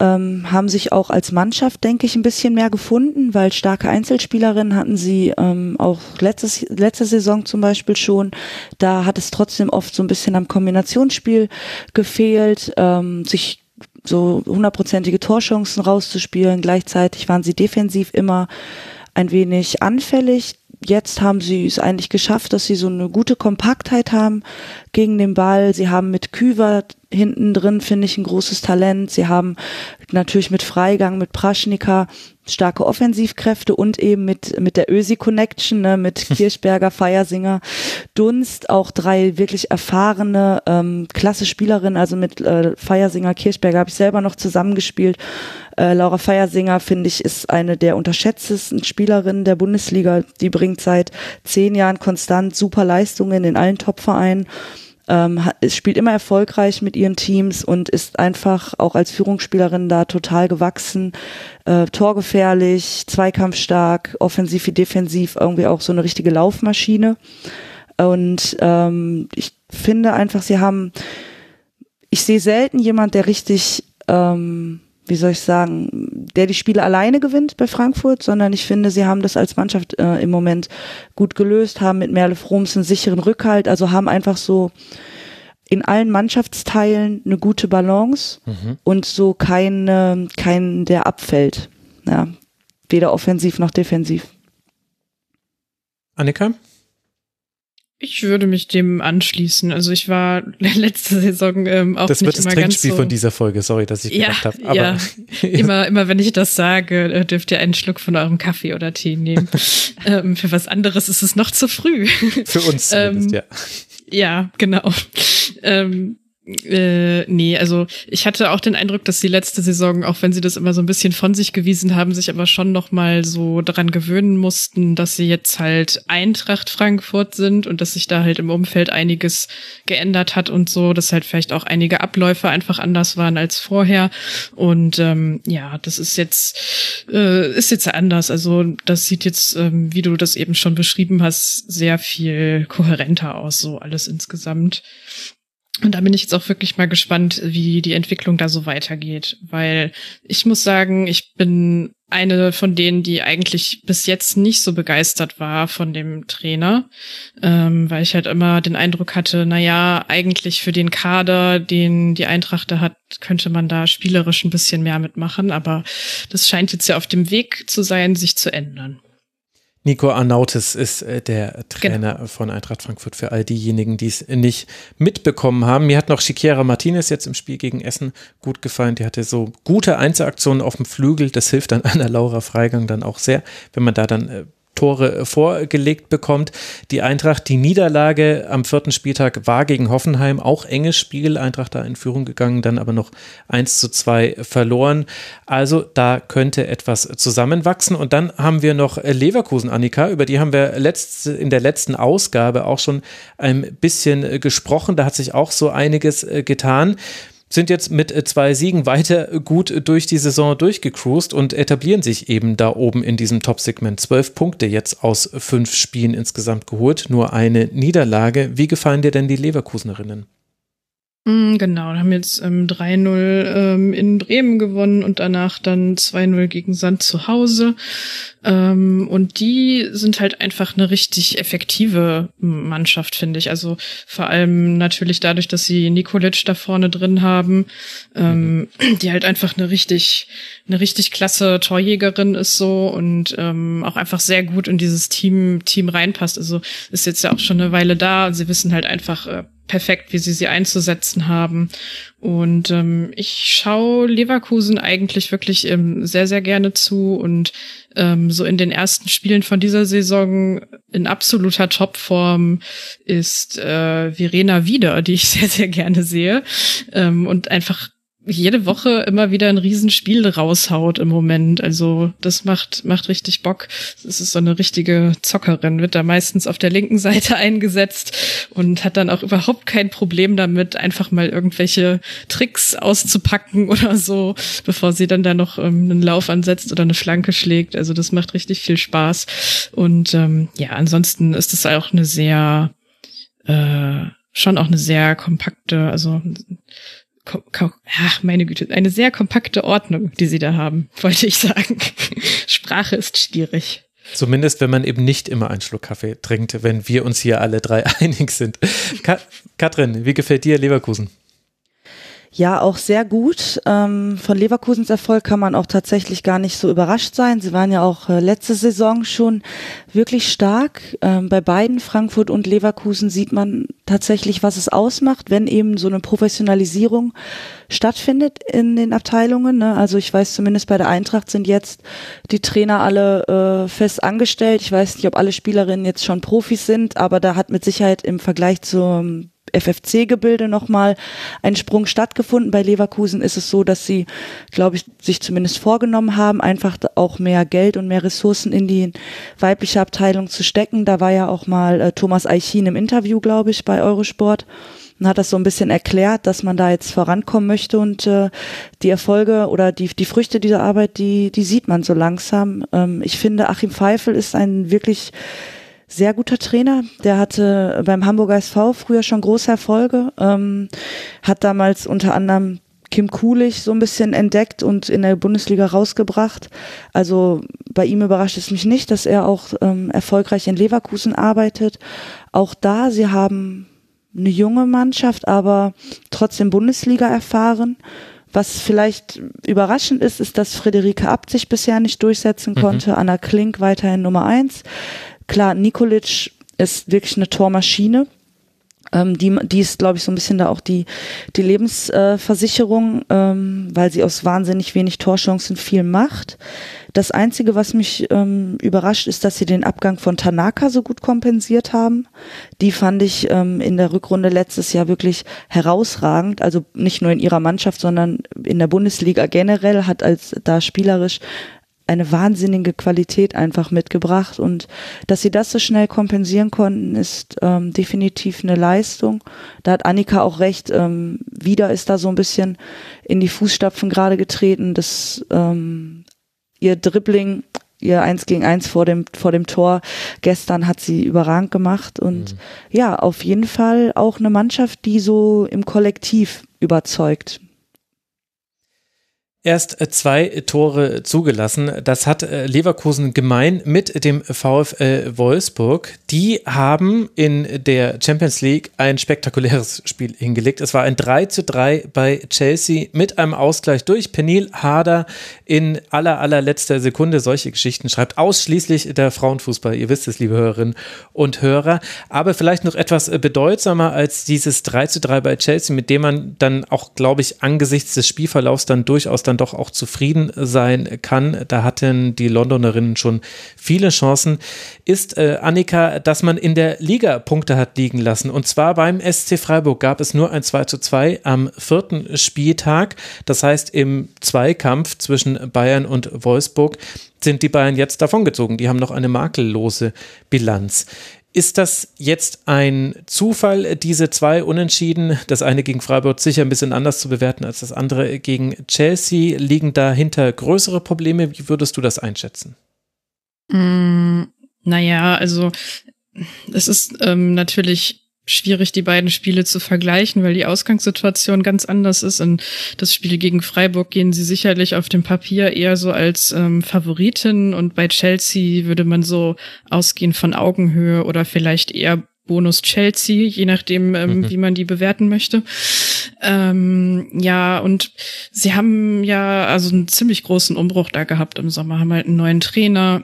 ähm, haben sich auch als Mannschaft, denke ich, ein bisschen mehr gefunden, weil starke Einzelspielerinnen hatten sie ähm, auch letztes, letzte Saison zum Beispiel schon. Da hat es trotzdem oft so ein bisschen am Kombinationsspiel gefehlt, ähm, sich so hundertprozentige Torchancen rauszuspielen. Gleichzeitig waren sie defensiv immer ein wenig anfällig jetzt haben sie es eigentlich geschafft, dass sie so eine gute Kompaktheit haben gegen den Ball. Sie haben mit Küver hinten drin, finde ich, ein großes Talent. Sie haben natürlich mit Freigang, mit Praschnika starke Offensivkräfte und eben mit, mit der Ösi Connection, ne, mit Kirchberger, Feiersinger, Dunst, auch drei wirklich erfahrene, ähm, klasse Spielerinnen, also mit äh, Feiersinger, Kirchberger habe ich selber noch zusammengespielt. Äh, Laura Feiersinger, finde ich, ist eine der unterschätztesten Spielerinnen der Bundesliga. Die bringt seit zehn Jahren konstant super Leistungen in allen Topvereinen. Ähm, spielt immer erfolgreich mit ihren Teams und ist einfach auch als Führungsspielerin da total gewachsen, äh, torgefährlich, zweikampfstark, offensiv wie defensiv, irgendwie auch so eine richtige Laufmaschine. Und ähm, ich finde einfach, sie haben, ich sehe selten jemand, der richtig ähm, wie soll ich sagen, der die Spiele alleine gewinnt bei Frankfurt, sondern ich finde, sie haben das als Mannschaft äh, im Moment gut gelöst, haben mit Merle Froms einen sicheren Rückhalt, also haben einfach so in allen Mannschaftsteilen eine gute Balance mhm. und so kein, kein, der abfällt. Ja, weder offensiv noch defensiv. Annika? Ich würde mich dem anschließen. Also ich war letzte Saison ähm, auch das nicht wird das immer Trinkspiel ganz so von dieser Folge. Sorry, dass ich ja, gedacht habe. Aber ja. immer, immer wenn ich das sage, äh, dürft ihr einen Schluck von eurem Kaffee oder Tee nehmen. ähm, für was anderes ist es noch zu früh. Für uns zumindest, ähm, ja. Ja, genau. Ähm, äh, nee, also ich hatte auch den Eindruck, dass die letzte Saison, auch wenn sie das immer so ein bisschen von sich gewiesen haben, sich aber schon noch mal so daran gewöhnen mussten, dass sie jetzt halt Eintracht Frankfurt sind und dass sich da halt im Umfeld einiges geändert hat und so, dass halt vielleicht auch einige Abläufe einfach anders waren als vorher. Und ähm, ja, das ist jetzt äh, ist jetzt anders. Also das sieht jetzt, ähm, wie du das eben schon beschrieben hast, sehr viel kohärenter aus, so alles insgesamt. Und da bin ich jetzt auch wirklich mal gespannt, wie die Entwicklung da so weitergeht, weil ich muss sagen, ich bin eine von denen, die eigentlich bis jetzt nicht so begeistert war von dem Trainer, ähm, weil ich halt immer den Eindruck hatte, na ja, eigentlich für den Kader, den die Eintracht da hat, könnte man da spielerisch ein bisschen mehr mitmachen, aber das scheint jetzt ja auf dem Weg zu sein, sich zu ändern. Nico Arnautis ist äh, der Trainer genau. von Eintracht Frankfurt für all diejenigen, die es nicht mitbekommen haben. Mir hat noch Chiquera Martinez jetzt im Spiel gegen Essen gut gefallen. Die hatte so gute Einzelaktionen auf dem Flügel. Das hilft dann Anna Laura Freigang dann auch sehr, wenn man da dann äh, Tore vorgelegt bekommt. Die Eintracht, die Niederlage am vierten Spieltag war gegen Hoffenheim, auch enges Spiel. Eintracht da in Führung gegangen, dann aber noch 1 zu 2 verloren. Also da könnte etwas zusammenwachsen. Und dann haben wir noch Leverkusen, Annika, über die haben wir letzt, in der letzten Ausgabe auch schon ein bisschen gesprochen. Da hat sich auch so einiges getan sind jetzt mit äh, zwei Siegen weiter gut durch die Saison durchgecruised und etablieren sich eben da oben in diesem Top-Segment. Zwölf Punkte jetzt aus fünf Spielen insgesamt geholt, nur eine Niederlage. Wie gefallen dir denn die Leverkusenerinnen? Mm, genau, haben jetzt ähm, 3-0 ähm, in Bremen gewonnen und danach dann 2-0 gegen Sand zu Hause. Ähm, und die sind halt einfach eine richtig effektive Mannschaft, finde ich. Also vor allem natürlich dadurch, dass sie Nikolic da vorne drin haben, ähm, mhm. die halt einfach eine richtig, eine richtig klasse Torjägerin ist so und ähm, auch einfach sehr gut in dieses Team, Team reinpasst. Also ist jetzt ja auch schon eine Weile da und sie wissen halt einfach, äh, perfekt, wie sie sie einzusetzen haben. Und ähm, ich schaue Leverkusen eigentlich wirklich ähm, sehr, sehr gerne zu und ähm, so in den ersten Spielen von dieser Saison in absoluter Topform ist äh, Verena Wieder, die ich sehr, sehr gerne sehe ähm, und einfach jede Woche immer wieder ein Riesenspiel raushaut im Moment. Also das macht, macht richtig Bock. Das ist so eine richtige Zockerin, wird da meistens auf der linken Seite eingesetzt und hat dann auch überhaupt kein Problem damit, einfach mal irgendwelche Tricks auszupacken oder so, bevor sie dann da noch ähm, einen Lauf ansetzt oder eine Flanke schlägt. Also das macht richtig viel Spaß. Und ähm, ja, ansonsten ist es auch eine sehr, äh, schon auch eine sehr kompakte, also ach, meine Güte, eine sehr kompakte Ordnung, die sie da haben, wollte ich sagen. Sprache ist schwierig. Zumindest, wenn man eben nicht immer einen Schluck Kaffee trinkt, wenn wir uns hier alle drei einig sind. Ka Katrin, wie gefällt dir Leverkusen? Ja, auch sehr gut. Ähm, von Leverkusens Erfolg kann man auch tatsächlich gar nicht so überrascht sein. Sie waren ja auch äh, letzte Saison schon wirklich stark. Ähm, bei beiden, Frankfurt und Leverkusen, sieht man tatsächlich, was es ausmacht, wenn eben so eine Professionalisierung stattfindet in den Abteilungen. Ne? Also ich weiß zumindest bei der Eintracht sind jetzt die Trainer alle äh, fest angestellt. Ich weiß nicht, ob alle Spielerinnen jetzt schon Profis sind, aber da hat mit Sicherheit im Vergleich zum FFC-Gebilde nochmal ein Sprung stattgefunden. Bei Leverkusen ist es so, dass sie, glaube ich, sich zumindest vorgenommen haben, einfach auch mehr Geld und mehr Ressourcen in die weibliche Abteilung zu stecken. Da war ja auch mal äh, Thomas Eichin im Interview, glaube ich, bei Eurosport. und hat das so ein bisschen erklärt, dass man da jetzt vorankommen möchte und äh, die Erfolge oder die, die Früchte dieser Arbeit, die, die sieht man so langsam. Ähm, ich finde, Achim Pfeifel ist ein wirklich sehr guter Trainer. Der hatte beim Hamburger SV früher schon große Erfolge, ähm, hat damals unter anderem Kim Kulich so ein bisschen entdeckt und in der Bundesliga rausgebracht. Also bei ihm überrascht es mich nicht, dass er auch ähm, erfolgreich in Leverkusen arbeitet. Auch da, sie haben eine junge Mannschaft, aber trotzdem Bundesliga erfahren. Was vielleicht überraschend ist, ist, dass Friederike Abt sich bisher nicht durchsetzen mhm. konnte. Anna Klink weiterhin Nummer eins. Klar, Nikolic ist wirklich eine Tormaschine. Ähm, die, die ist, glaube ich, so ein bisschen da auch die, die Lebensversicherung, ähm, weil sie aus wahnsinnig wenig Torchancen viel macht. Das Einzige, was mich ähm, überrascht, ist, dass sie den Abgang von Tanaka so gut kompensiert haben. Die fand ich ähm, in der Rückrunde letztes Jahr wirklich herausragend. Also nicht nur in ihrer Mannschaft, sondern in der Bundesliga generell hat als da spielerisch eine wahnsinnige Qualität einfach mitgebracht und dass sie das so schnell kompensieren konnten, ist ähm, definitiv eine Leistung. Da hat Annika auch recht. Ähm, wieder ist da so ein bisschen in die Fußstapfen gerade getreten, dass ähm, ihr Dribbling ihr eins gegen eins vor dem vor dem Tor gestern hat sie überragend gemacht und mhm. ja auf jeden Fall auch eine Mannschaft, die so im Kollektiv überzeugt. Erst äh, zwei Tore zugelassen. Das hat äh, Leverkusen gemein mit dem VfL Wolfsburg. Die haben in der Champions League ein spektakuläres Spiel hingelegt. Es war ein 3 zu 3 bei Chelsea mit einem Ausgleich durch Penil Harder in aller, allerletzter Sekunde. Solche Geschichten schreibt ausschließlich der Frauenfußball. Ihr wisst es, liebe Hörerinnen und Hörer. Aber vielleicht noch etwas äh, bedeutsamer als dieses 3 zu 3 bei Chelsea, mit dem man dann auch, glaube ich, angesichts des Spielverlaufs dann durchaus dann doch auch zufrieden sein kann. Da hatten die Londonerinnen schon viele Chancen. Ist, äh, Annika, dass man in der Liga Punkte hat liegen lassen. Und zwar beim SC Freiburg gab es nur ein 2 zu 2 am vierten Spieltag. Das heißt, im Zweikampf zwischen Bayern und Wolfsburg sind die Bayern jetzt davongezogen. Die haben noch eine makellose Bilanz. Ist das jetzt ein Zufall, diese zwei Unentschieden? Das eine gegen Freiburg sicher ein bisschen anders zu bewerten als das andere gegen Chelsea. Liegen dahinter größere Probleme? Wie würdest du das einschätzen? Mm, naja, also es ist ähm, natürlich schwierig, die beiden Spiele zu vergleichen, weil die Ausgangssituation ganz anders ist. In das Spiel gegen Freiburg gehen sie sicherlich auf dem Papier eher so als ähm, Favoritin und bei Chelsea würde man so ausgehen von Augenhöhe oder vielleicht eher Bonus Chelsea, je nachdem, ähm, mhm. wie man die bewerten möchte. Ähm, ja, und sie haben ja also einen ziemlich großen Umbruch da gehabt im Sommer, haben halt einen neuen Trainer,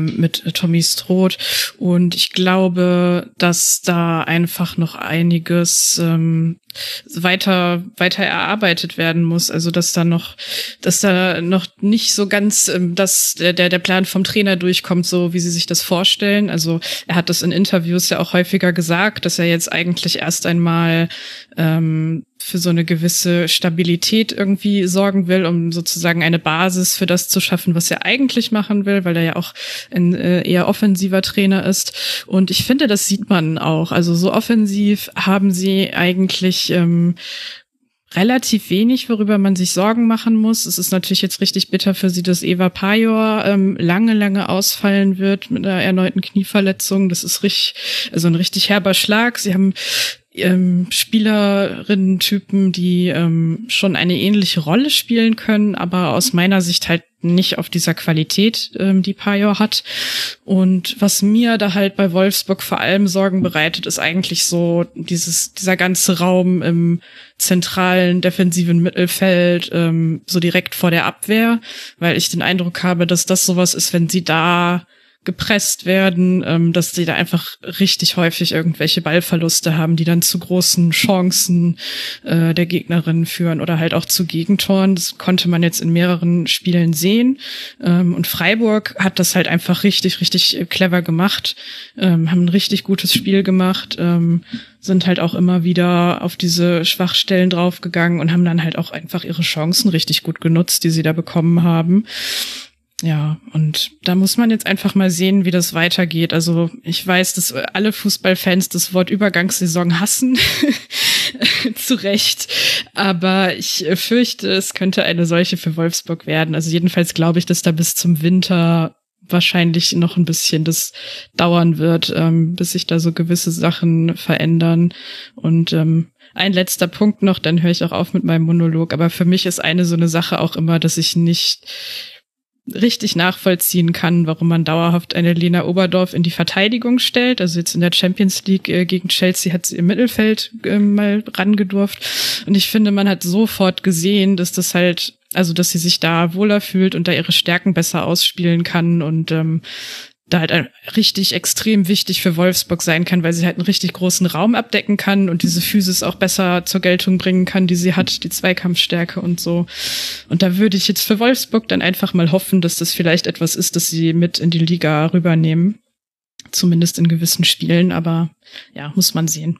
mit Tommy Stroth und ich glaube, dass da einfach noch einiges ähm, weiter weiter erarbeitet werden muss. Also dass da noch, dass da noch nicht so ganz ähm, dass der der Plan vom Trainer durchkommt, so wie sie sich das vorstellen. Also er hat das in Interviews ja auch häufiger gesagt, dass er jetzt eigentlich erst einmal ähm, für so eine gewisse Stabilität irgendwie sorgen will, um sozusagen eine Basis für das zu schaffen, was er eigentlich machen will, weil er ja auch ein äh, eher offensiver Trainer ist. Und ich finde, das sieht man auch. Also so offensiv haben sie eigentlich ähm, relativ wenig, worüber man sich Sorgen machen muss. Es ist natürlich jetzt richtig bitter für sie, dass Eva Pajor ähm, lange, lange ausfallen wird mit einer erneuten Knieverletzung. Das ist richtig, also ein richtig herber Schlag. Sie haben ähm, Spielerinnen-Typen, die ähm, schon eine ähnliche Rolle spielen können, aber aus meiner Sicht halt nicht auf dieser Qualität, ähm, die Pajor hat. Und was mir da halt bei Wolfsburg vor allem Sorgen bereitet, ist eigentlich so dieses, dieser ganze Raum im zentralen defensiven Mittelfeld, ähm, so direkt vor der Abwehr, weil ich den Eindruck habe, dass das sowas ist, wenn sie da gepresst werden, ähm, dass sie da einfach richtig häufig irgendwelche Ballverluste haben, die dann zu großen Chancen äh, der Gegnerin führen oder halt auch zu Gegentoren. Das konnte man jetzt in mehreren Spielen sehen. Ähm, und Freiburg hat das halt einfach richtig, richtig clever gemacht, ähm, haben ein richtig gutes Spiel gemacht, ähm, sind halt auch immer wieder auf diese Schwachstellen draufgegangen und haben dann halt auch einfach ihre Chancen richtig gut genutzt, die sie da bekommen haben. Ja, und da muss man jetzt einfach mal sehen, wie das weitergeht. Also ich weiß, dass alle Fußballfans das Wort Übergangssaison hassen. Zu Recht. Aber ich fürchte, es könnte eine solche für Wolfsburg werden. Also jedenfalls glaube ich, dass da bis zum Winter wahrscheinlich noch ein bisschen das dauern wird, ähm, bis sich da so gewisse Sachen verändern. Und ähm, ein letzter Punkt noch, dann höre ich auch auf mit meinem Monolog. Aber für mich ist eine so eine Sache auch immer, dass ich nicht richtig nachvollziehen kann, warum man dauerhaft eine Lena Oberdorf in die Verteidigung stellt. Also jetzt in der Champions League äh, gegen Chelsea hat sie im Mittelfeld äh, mal rangedurft. Und ich finde, man hat sofort gesehen, dass das halt, also dass sie sich da wohler fühlt und da ihre Stärken besser ausspielen kann. Und ähm, da halt richtig extrem wichtig für Wolfsburg sein kann, weil sie halt einen richtig großen Raum abdecken kann und diese Physis auch besser zur Geltung bringen kann, die sie hat, die Zweikampfstärke und so. Und da würde ich jetzt für Wolfsburg dann einfach mal hoffen, dass das vielleicht etwas ist, das sie mit in die Liga rübernehmen. Zumindest in gewissen Spielen, aber ja, muss man sehen.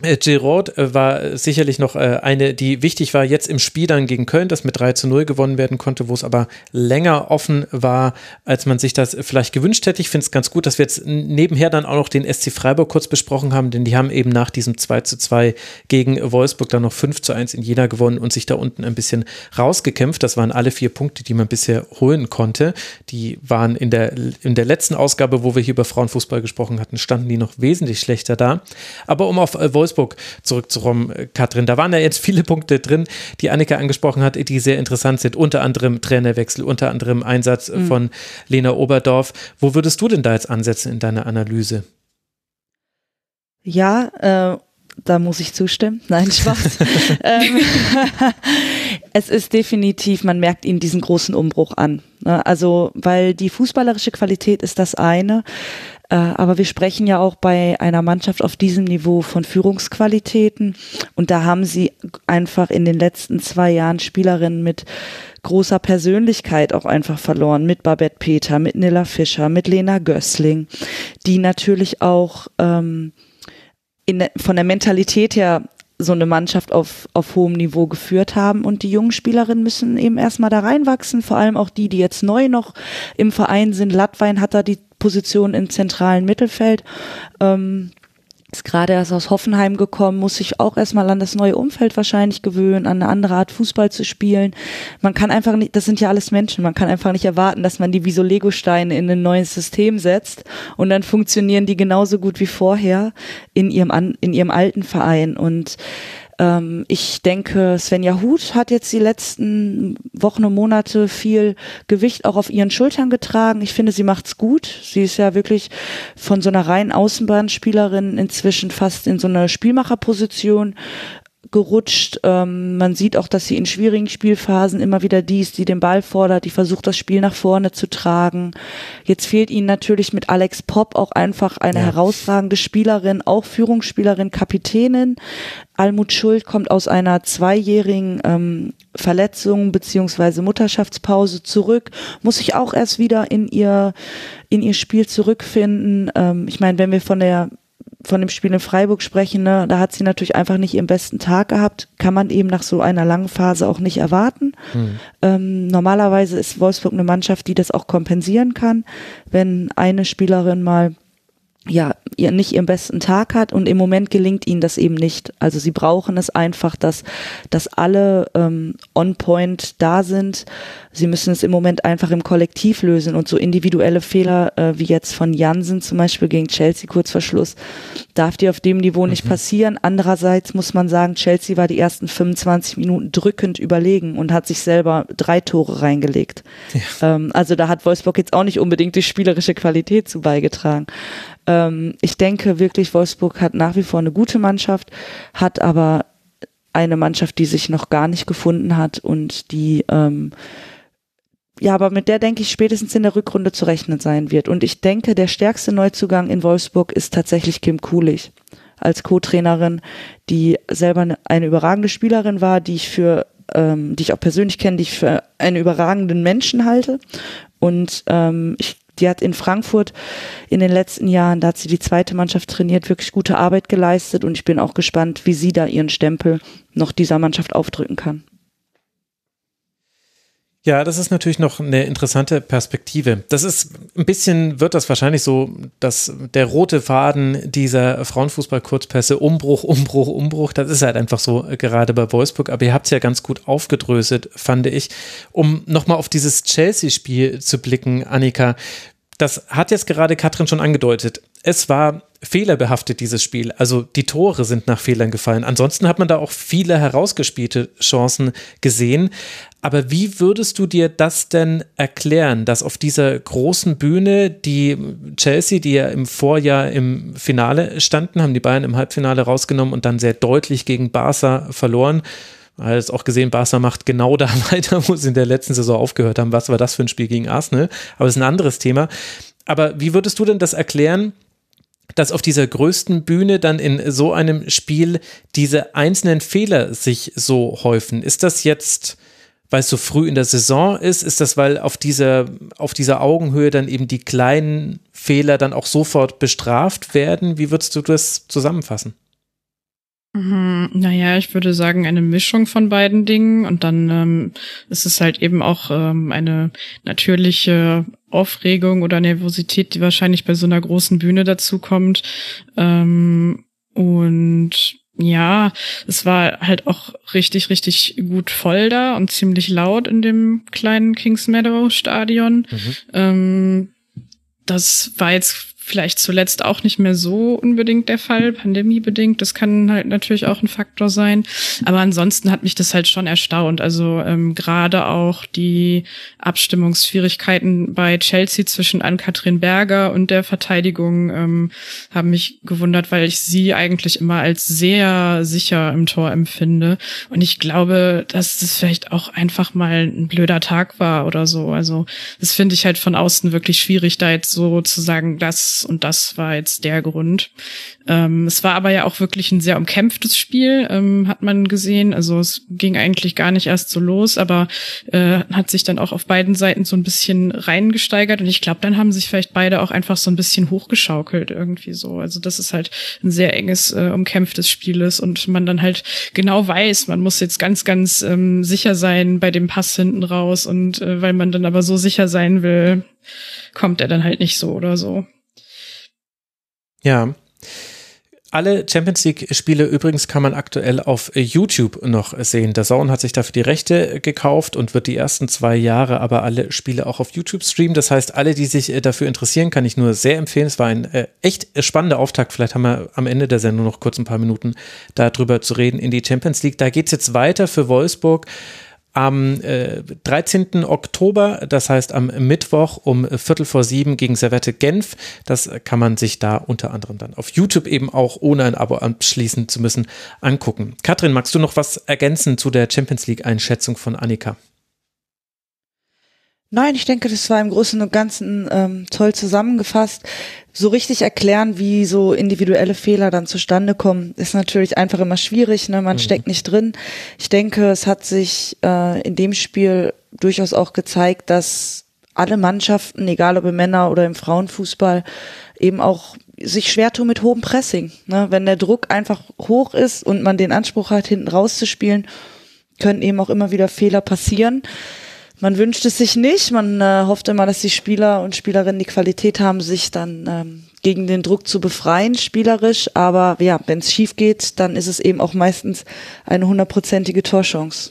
Äh, Giroud äh, war sicherlich noch äh, eine, die wichtig war jetzt im Spiel dann gegen Köln, das mit 3 zu 0 gewonnen werden konnte, wo es aber länger offen war, als man sich das vielleicht gewünscht hätte. Ich finde es ganz gut, dass wir jetzt nebenher dann auch noch den SC Freiburg kurz besprochen haben, denn die haben eben nach diesem 2 zu 2 gegen Wolfsburg dann noch 5 zu 1 in Jena gewonnen und sich da unten ein bisschen rausgekämpft. Das waren alle vier Punkte, die man bisher holen konnte. Die waren in der, in der letzten Ausgabe, wo wir hier über Frauenfußball gesprochen hatten, standen die noch wesentlich schlechter da. Aber um auf Wolfsburg Wolfsburg zurückzukommen, äh, Katrin. Da waren ja jetzt viele Punkte drin, die Annika angesprochen hat, die sehr interessant sind. Unter anderem Trainerwechsel, unter anderem Einsatz mhm. von Lena Oberdorf. Wo würdest du denn da jetzt ansetzen in deiner Analyse? Ja, äh, da muss ich zustimmen. Nein, Spaß. ähm, es ist definitiv, man merkt ihnen diesen großen Umbruch an. Ne? Also, weil die fußballerische Qualität ist das eine. Äh, aber wir sprechen ja auch bei einer Mannschaft auf diesem Niveau von Führungsqualitäten. Und da haben sie einfach in den letzten zwei Jahren Spielerinnen mit großer Persönlichkeit auch einfach verloren. Mit Babette Peter, mit Nilla Fischer, mit Lena Gößling, die natürlich auch ähm, in, von der Mentalität her so eine Mannschaft auf, auf hohem Niveau geführt haben. Und die jungen Spielerinnen müssen eben erstmal da reinwachsen, vor allem auch die, die jetzt neu noch im Verein sind. Latwein hat da die Position im zentralen Mittelfeld. Ähm, ist gerade erst aus Hoffenheim gekommen, muss sich auch erstmal an das neue Umfeld wahrscheinlich gewöhnen, an eine andere Art Fußball zu spielen. Man kann einfach nicht, das sind ja alles Menschen, man kann einfach nicht erwarten, dass man die wie so Legosteine in ein neues System setzt und dann funktionieren die genauso gut wie vorher in ihrem, in ihrem alten Verein und ähm, ich denke, Svenja Huth hat jetzt die letzten Wochen und Monate viel Gewicht auch auf ihren Schultern getragen. Ich finde, sie macht's gut. Sie ist ja wirklich von so einer reinen Außenbahnspielerin inzwischen fast in so einer Spielmacherposition gerutscht. Ähm, man sieht auch, dass sie in schwierigen Spielphasen immer wieder die ist, die den Ball fordert, die versucht, das Spiel nach vorne zu tragen. Jetzt fehlt ihnen natürlich mit Alex Popp auch einfach eine ja. herausragende Spielerin, auch Führungsspielerin, Kapitänin. Almut Schuld kommt aus einer zweijährigen ähm, Verletzung beziehungsweise Mutterschaftspause zurück, muss sich auch erst wieder in ihr in ihr Spiel zurückfinden. Ähm, ich meine, wenn wir von der von dem Spiel in Freiburg sprechen, ne, da hat sie natürlich einfach nicht ihren besten Tag gehabt. Kann man eben nach so einer langen Phase auch nicht erwarten. Mhm. Ähm, normalerweise ist Wolfsburg eine Mannschaft, die das auch kompensieren kann, wenn eine Spielerin mal ja, ihr nicht ihren besten Tag hat und im Moment gelingt ihnen das eben nicht. Also sie brauchen es einfach, dass, dass alle ähm, on point da sind. Sie müssen es im Moment einfach im Kollektiv lösen und so individuelle Fehler äh, wie jetzt von Jansen zum Beispiel gegen Chelsea kurz vor Schluss darf die auf dem Niveau nicht mhm. passieren. Andererseits muss man sagen, Chelsea war die ersten 25 Minuten drückend überlegen und hat sich selber drei Tore reingelegt. Ja. Ähm, also da hat Wolfsburg jetzt auch nicht unbedingt die spielerische Qualität zu beigetragen. Ähm, ich denke wirklich, Wolfsburg hat nach wie vor eine gute Mannschaft, hat aber eine Mannschaft, die sich noch gar nicht gefunden hat und die ähm, ja, aber mit der denke ich spätestens in der Rückrunde zu rechnen sein wird. Und ich denke, der stärkste Neuzugang in Wolfsburg ist tatsächlich Kim Kulich als Co-Trainerin, die selber eine, eine überragende Spielerin war, die ich für, ähm, die ich auch persönlich kenne, die ich für einen überragenden Menschen halte. Und ähm, ich die hat in Frankfurt in den letzten Jahren, da hat sie die zweite Mannschaft trainiert, wirklich gute Arbeit geleistet und ich bin auch gespannt, wie sie da ihren Stempel noch dieser Mannschaft aufdrücken kann. Ja, das ist natürlich noch eine interessante Perspektive. Das ist ein bisschen, wird das wahrscheinlich so, dass der rote Faden dieser Frauenfußball-Kurzpässe, Umbruch, Umbruch, Umbruch, das ist halt einfach so gerade bei Wolfsburg. Aber ihr habt es ja ganz gut aufgedröselt, fand ich. Um nochmal auf dieses Chelsea-Spiel zu blicken, Annika, das hat jetzt gerade Katrin schon angedeutet. Es war fehlerbehaftet, dieses Spiel. Also die Tore sind nach Fehlern gefallen. Ansonsten hat man da auch viele herausgespielte Chancen gesehen. Aber wie würdest du dir das denn erklären, dass auf dieser großen Bühne die Chelsea, die ja im Vorjahr im Finale standen, haben die Bayern im Halbfinale rausgenommen und dann sehr deutlich gegen Barca verloren. Als auch gesehen, Barca macht genau da weiter, wo sie in der letzten Saison aufgehört haben. Was war das für ein Spiel gegen Arsenal? Aber es ist ein anderes Thema. Aber wie würdest du denn das erklären, dass auf dieser größten Bühne dann in so einem Spiel diese einzelnen Fehler sich so häufen? Ist das jetzt, weil es so früh in der Saison ist? Ist das, weil auf dieser, auf dieser Augenhöhe dann eben die kleinen Fehler dann auch sofort bestraft werden? Wie würdest du das zusammenfassen? Mhm, naja, ich würde sagen, eine Mischung von beiden Dingen. Und dann ähm, ist es halt eben auch ähm, eine natürliche Aufregung oder Nervosität, die wahrscheinlich bei so einer großen Bühne dazu kommt. Ähm, und ja, es war halt auch richtig, richtig gut voll da und ziemlich laut in dem kleinen Kings Meadow Stadion. Mhm. Ähm, das war jetzt vielleicht zuletzt auch nicht mehr so unbedingt der Fall, pandemiebedingt. Das kann halt natürlich auch ein Faktor sein. Aber ansonsten hat mich das halt schon erstaunt. Also ähm, gerade auch die Abstimmungsschwierigkeiten bei Chelsea zwischen Ann-Kathrin Berger und der Verteidigung ähm, haben mich gewundert, weil ich sie eigentlich immer als sehr sicher im Tor empfinde. Und ich glaube, dass das vielleicht auch einfach mal ein blöder Tag war oder so. Also das finde ich halt von außen wirklich schwierig, da jetzt so zu sagen, dass und das war jetzt der Grund. Ähm, es war aber ja auch wirklich ein sehr umkämpftes Spiel, ähm, hat man gesehen. Also es ging eigentlich gar nicht erst so los, aber äh, hat sich dann auch auf beiden Seiten so ein bisschen reingesteigert und ich glaube, dann haben sich vielleicht beide auch einfach so ein bisschen hochgeschaukelt irgendwie so. Also das ist halt ein sehr enges, äh, umkämpftes Spiel ist und man dann halt genau weiß, man muss jetzt ganz, ganz ähm, sicher sein bei dem Pass hinten raus und äh, weil man dann aber so sicher sein will, kommt er dann halt nicht so oder so. Ja. Alle Champions League-Spiele übrigens kann man aktuell auf YouTube noch sehen. Der Zone hat sich dafür die Rechte gekauft und wird die ersten zwei Jahre aber alle Spiele auch auf YouTube streamen. Das heißt, alle, die sich dafür interessieren, kann ich nur sehr empfehlen. Es war ein äh, echt spannender Auftakt. Vielleicht haben wir am Ende der Sendung noch kurz ein paar Minuten darüber zu reden in die Champions League. Da geht es jetzt weiter für Wolfsburg am äh, 13. Oktober, das heißt am Mittwoch um Viertel vor sieben gegen Servette Genf. Das kann man sich da unter anderem dann auf YouTube eben auch ohne ein Abo abschließen zu müssen angucken. Katrin, magst du noch was ergänzen zu der Champions League Einschätzung von Annika? Nein, ich denke, das war im Großen und Ganzen ähm, toll zusammengefasst. So richtig erklären, wie so individuelle Fehler dann zustande kommen, ist natürlich einfach immer schwierig. Ne? Man mhm. steckt nicht drin. Ich denke, es hat sich äh, in dem Spiel durchaus auch gezeigt, dass alle Mannschaften, egal ob im Männer- oder im Frauenfußball, eben auch sich schwer tun mit hohem Pressing. Ne? Wenn der Druck einfach hoch ist und man den Anspruch hat, hinten rauszuspielen, können eben auch immer wieder Fehler passieren. Man wünscht es sich nicht. Man äh, hofft immer, dass die Spieler und Spielerinnen die Qualität haben, sich dann ähm, gegen den Druck zu befreien, spielerisch. Aber ja, wenn es schief geht, dann ist es eben auch meistens eine hundertprozentige Torchance.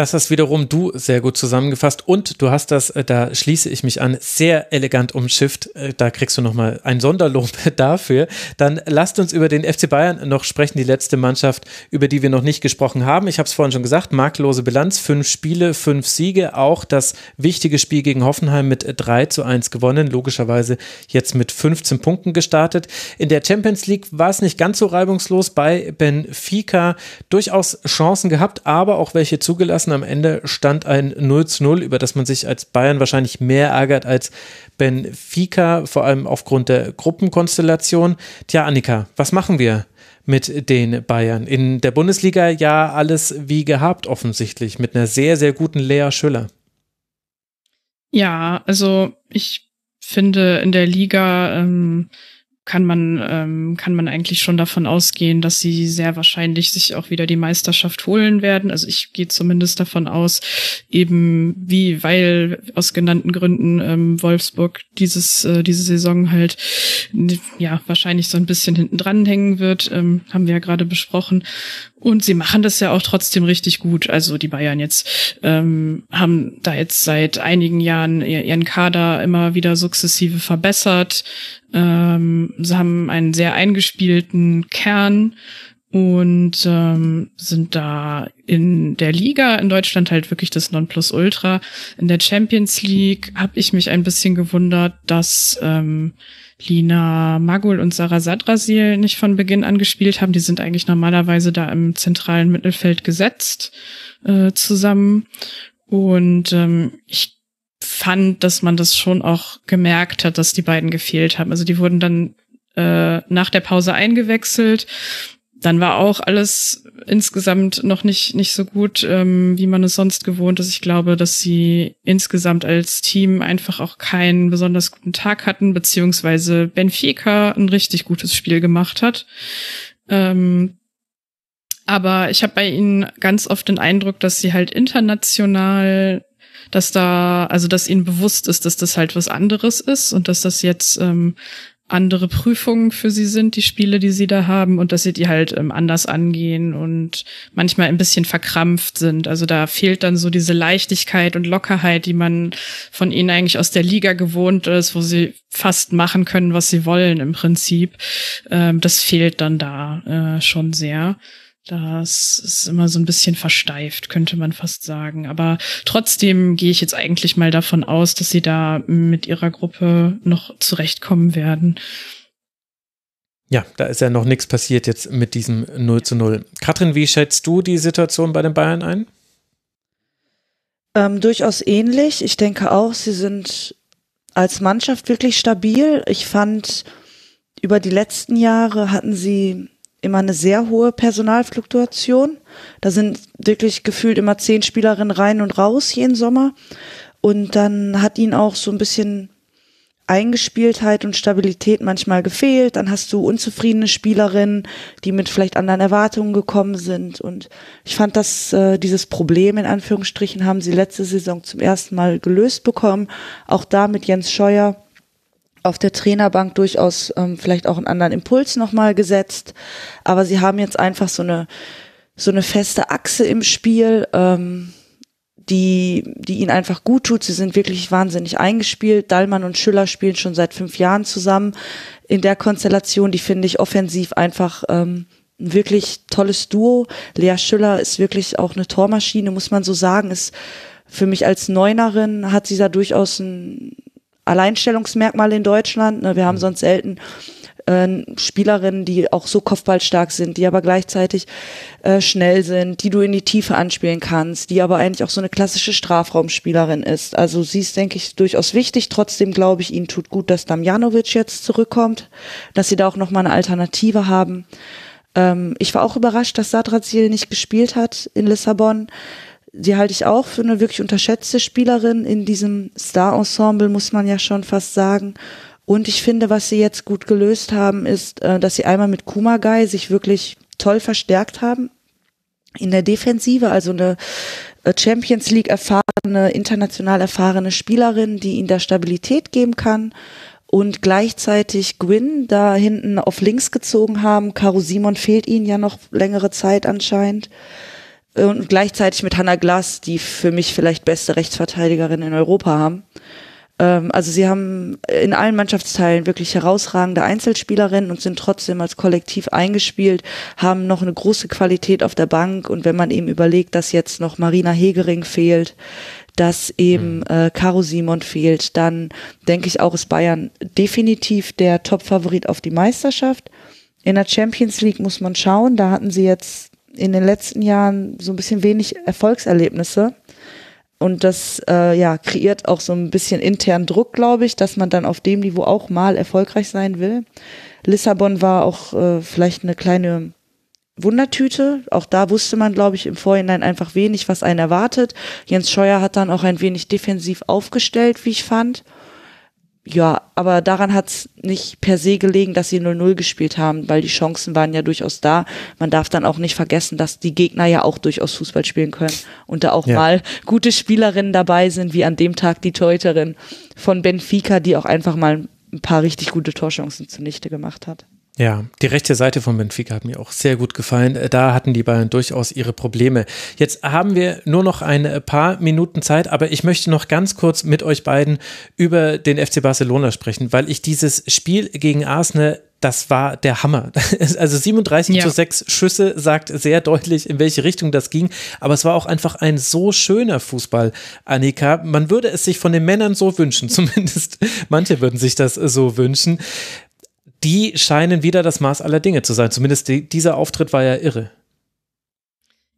Das hast wiederum du sehr gut zusammengefasst und du hast das, äh, da schließe ich mich an, sehr elegant umschifft. Äh, da kriegst du nochmal ein Sonderlob dafür. Dann lasst uns über den FC Bayern noch sprechen, die letzte Mannschaft, über die wir noch nicht gesprochen haben. Ich habe es vorhin schon gesagt, makellose Bilanz, fünf Spiele, fünf Siege, auch das wichtige Spiel gegen Hoffenheim mit 3 zu 1 gewonnen, logischerweise jetzt mit 15 Punkten gestartet. In der Champions League war es nicht ganz so reibungslos bei Benfica, durchaus Chancen gehabt, aber auch welche zugelassen gelassen. Am Ende stand ein 0 zu 0, über das man sich als Bayern wahrscheinlich mehr ärgert als Benfica, vor allem aufgrund der Gruppenkonstellation. Tja, Annika, was machen wir? mit den Bayern. In der Bundesliga ja alles wie gehabt offensichtlich, mit einer sehr, sehr guten Lea Schüller. Ja, also ich finde in der Liga ähm, kann man, ähm, kann man eigentlich schon davon ausgehen, dass sie sehr wahrscheinlich sich auch wieder die Meisterschaft holen werden. Also ich gehe zumindest davon aus, eben wie, weil aus genannten Gründen ähm, Wolfsburg dieses, äh, diese Saison halt ja wahrscheinlich so ein bisschen hinten dran hängen wird, ähm, haben wir ja gerade besprochen. Und sie machen das ja auch trotzdem richtig gut. Also die Bayern jetzt ähm, haben da jetzt seit einigen Jahren ihren Kader immer wieder sukzessive verbessert. Ähm, sie haben einen sehr eingespielten Kern und ähm, sind da in der Liga in Deutschland halt wirklich das Nonplusultra. In der Champions League habe ich mich ein bisschen gewundert, dass ähm, Lina Magul und Sarah Sadrasil nicht von Beginn an gespielt haben. Die sind eigentlich normalerweise da im zentralen Mittelfeld gesetzt äh, zusammen. Und ähm, ich fand, dass man das schon auch gemerkt hat, dass die beiden gefehlt haben. Also die wurden dann äh, nach der Pause eingewechselt dann war auch alles insgesamt noch nicht nicht so gut, ähm, wie man es sonst gewohnt ist. Ich glaube, dass sie insgesamt als Team einfach auch keinen besonders guten Tag hatten, beziehungsweise Benfica ein richtig gutes Spiel gemacht hat. Ähm, aber ich habe bei ihnen ganz oft den Eindruck, dass sie halt international dass da, also dass ihnen bewusst ist, dass das halt was anderes ist und dass das jetzt ähm, andere Prüfungen für sie sind, die Spiele, die sie da haben, und dass sie die halt ähm, anders angehen und manchmal ein bisschen verkrampft sind. Also da fehlt dann so diese Leichtigkeit und Lockerheit, die man von ihnen eigentlich aus der Liga gewohnt ist, wo sie fast machen können, was sie wollen im Prinzip. Ähm, das fehlt dann da äh, schon sehr. Das ist immer so ein bisschen versteift, könnte man fast sagen. Aber trotzdem gehe ich jetzt eigentlich mal davon aus, dass sie da mit ihrer Gruppe noch zurechtkommen werden. Ja, da ist ja noch nichts passiert jetzt mit diesem 0 zu 0. Katrin, wie schätzt du die Situation bei den Bayern ein? Ähm, durchaus ähnlich. Ich denke auch, sie sind als Mannschaft wirklich stabil. Ich fand, über die letzten Jahre hatten sie immer eine sehr hohe Personalfluktuation. Da sind wirklich gefühlt immer zehn Spielerinnen rein und raus jeden Sommer. Und dann hat ihnen auch so ein bisschen Eingespieltheit und Stabilität manchmal gefehlt. Dann hast du unzufriedene Spielerinnen, die mit vielleicht anderen Erwartungen gekommen sind. Und ich fand, dass äh, dieses Problem in Anführungsstrichen haben sie letzte Saison zum ersten Mal gelöst bekommen. Auch da mit Jens Scheuer auf der Trainerbank durchaus ähm, vielleicht auch einen anderen Impuls nochmal gesetzt. Aber sie haben jetzt einfach so eine, so eine feste Achse im Spiel, ähm, die, die ihnen einfach gut tut. Sie sind wirklich wahnsinnig eingespielt. Dallmann und Schüller spielen schon seit fünf Jahren zusammen in der Konstellation, die finde ich offensiv einfach ähm, ein wirklich tolles Duo. Lea Schüller ist wirklich auch eine Tormaschine, muss man so sagen. Ist für mich als Neunerin hat sie da durchaus ein Alleinstellungsmerkmal in Deutschland. Ne? Wir haben mhm. sonst selten äh, Spielerinnen, die auch so kopfballstark sind, die aber gleichzeitig äh, schnell sind, die du in die Tiefe anspielen kannst, die aber eigentlich auch so eine klassische Strafraumspielerin ist. Also sie ist, denke ich, durchaus wichtig. Trotzdem glaube ich, ihnen tut gut, dass Damjanovic jetzt zurückkommt, dass sie da auch nochmal eine Alternative haben. Ähm, ich war auch überrascht, dass Sadrazil nicht gespielt hat in Lissabon. Die halte ich auch für eine wirklich unterschätzte Spielerin in diesem Star-Ensemble, muss man ja schon fast sagen. Und ich finde, was sie jetzt gut gelöst haben, ist, äh, dass sie einmal mit Kumagai sich wirklich toll verstärkt haben in der Defensive, also eine äh, Champions League erfahrene, international erfahrene Spielerin, die ihnen da Stabilität geben kann und gleichzeitig Gwyn da hinten auf links gezogen haben. Caro Simon fehlt ihnen ja noch längere Zeit anscheinend und gleichzeitig mit Hannah Glass, die für mich vielleicht beste Rechtsverteidigerin in Europa haben. Ähm, also sie haben in allen Mannschaftsteilen wirklich herausragende Einzelspielerinnen und sind trotzdem als Kollektiv eingespielt, haben noch eine große Qualität auf der Bank und wenn man eben überlegt, dass jetzt noch Marina Hegering fehlt, dass eben mhm. äh, Caro Simon fehlt, dann denke ich auch, ist Bayern definitiv der Top-Favorit auf die Meisterschaft. In der Champions League muss man schauen, da hatten sie jetzt in den letzten Jahren so ein bisschen wenig Erfolgserlebnisse. Und das äh, ja, kreiert auch so ein bisschen internen Druck, glaube ich, dass man dann auf dem Niveau auch mal erfolgreich sein will. Lissabon war auch äh, vielleicht eine kleine Wundertüte. Auch da wusste man, glaube ich, im Vorhinein einfach wenig, was einen erwartet. Jens Scheuer hat dann auch ein wenig defensiv aufgestellt, wie ich fand. Ja, aber daran hat's nicht per se gelegen, dass sie 0-0 gespielt haben, weil die Chancen waren ja durchaus da. Man darf dann auch nicht vergessen, dass die Gegner ja auch durchaus Fußball spielen können und da auch ja. mal gute Spielerinnen dabei sind, wie an dem Tag die Teuterin von Benfica, die auch einfach mal ein paar richtig gute Torchancen zunichte gemacht hat. Ja, die rechte Seite von Benfica hat mir auch sehr gut gefallen. Äh, da hatten die Bayern durchaus ihre Probleme. Jetzt haben wir nur noch ein äh, paar Minuten Zeit, aber ich möchte noch ganz kurz mit euch beiden über den FC Barcelona sprechen, weil ich dieses Spiel gegen Arsenal das war der Hammer. Also 37 ja. zu 6 Schüsse sagt sehr deutlich, in welche Richtung das ging. Aber es war auch einfach ein so schöner Fußball, Annika. Man würde es sich von den Männern so wünschen. Zumindest manche würden sich das so wünschen die scheinen wieder das Maß aller Dinge zu sein. Zumindest die, dieser Auftritt war ja irre.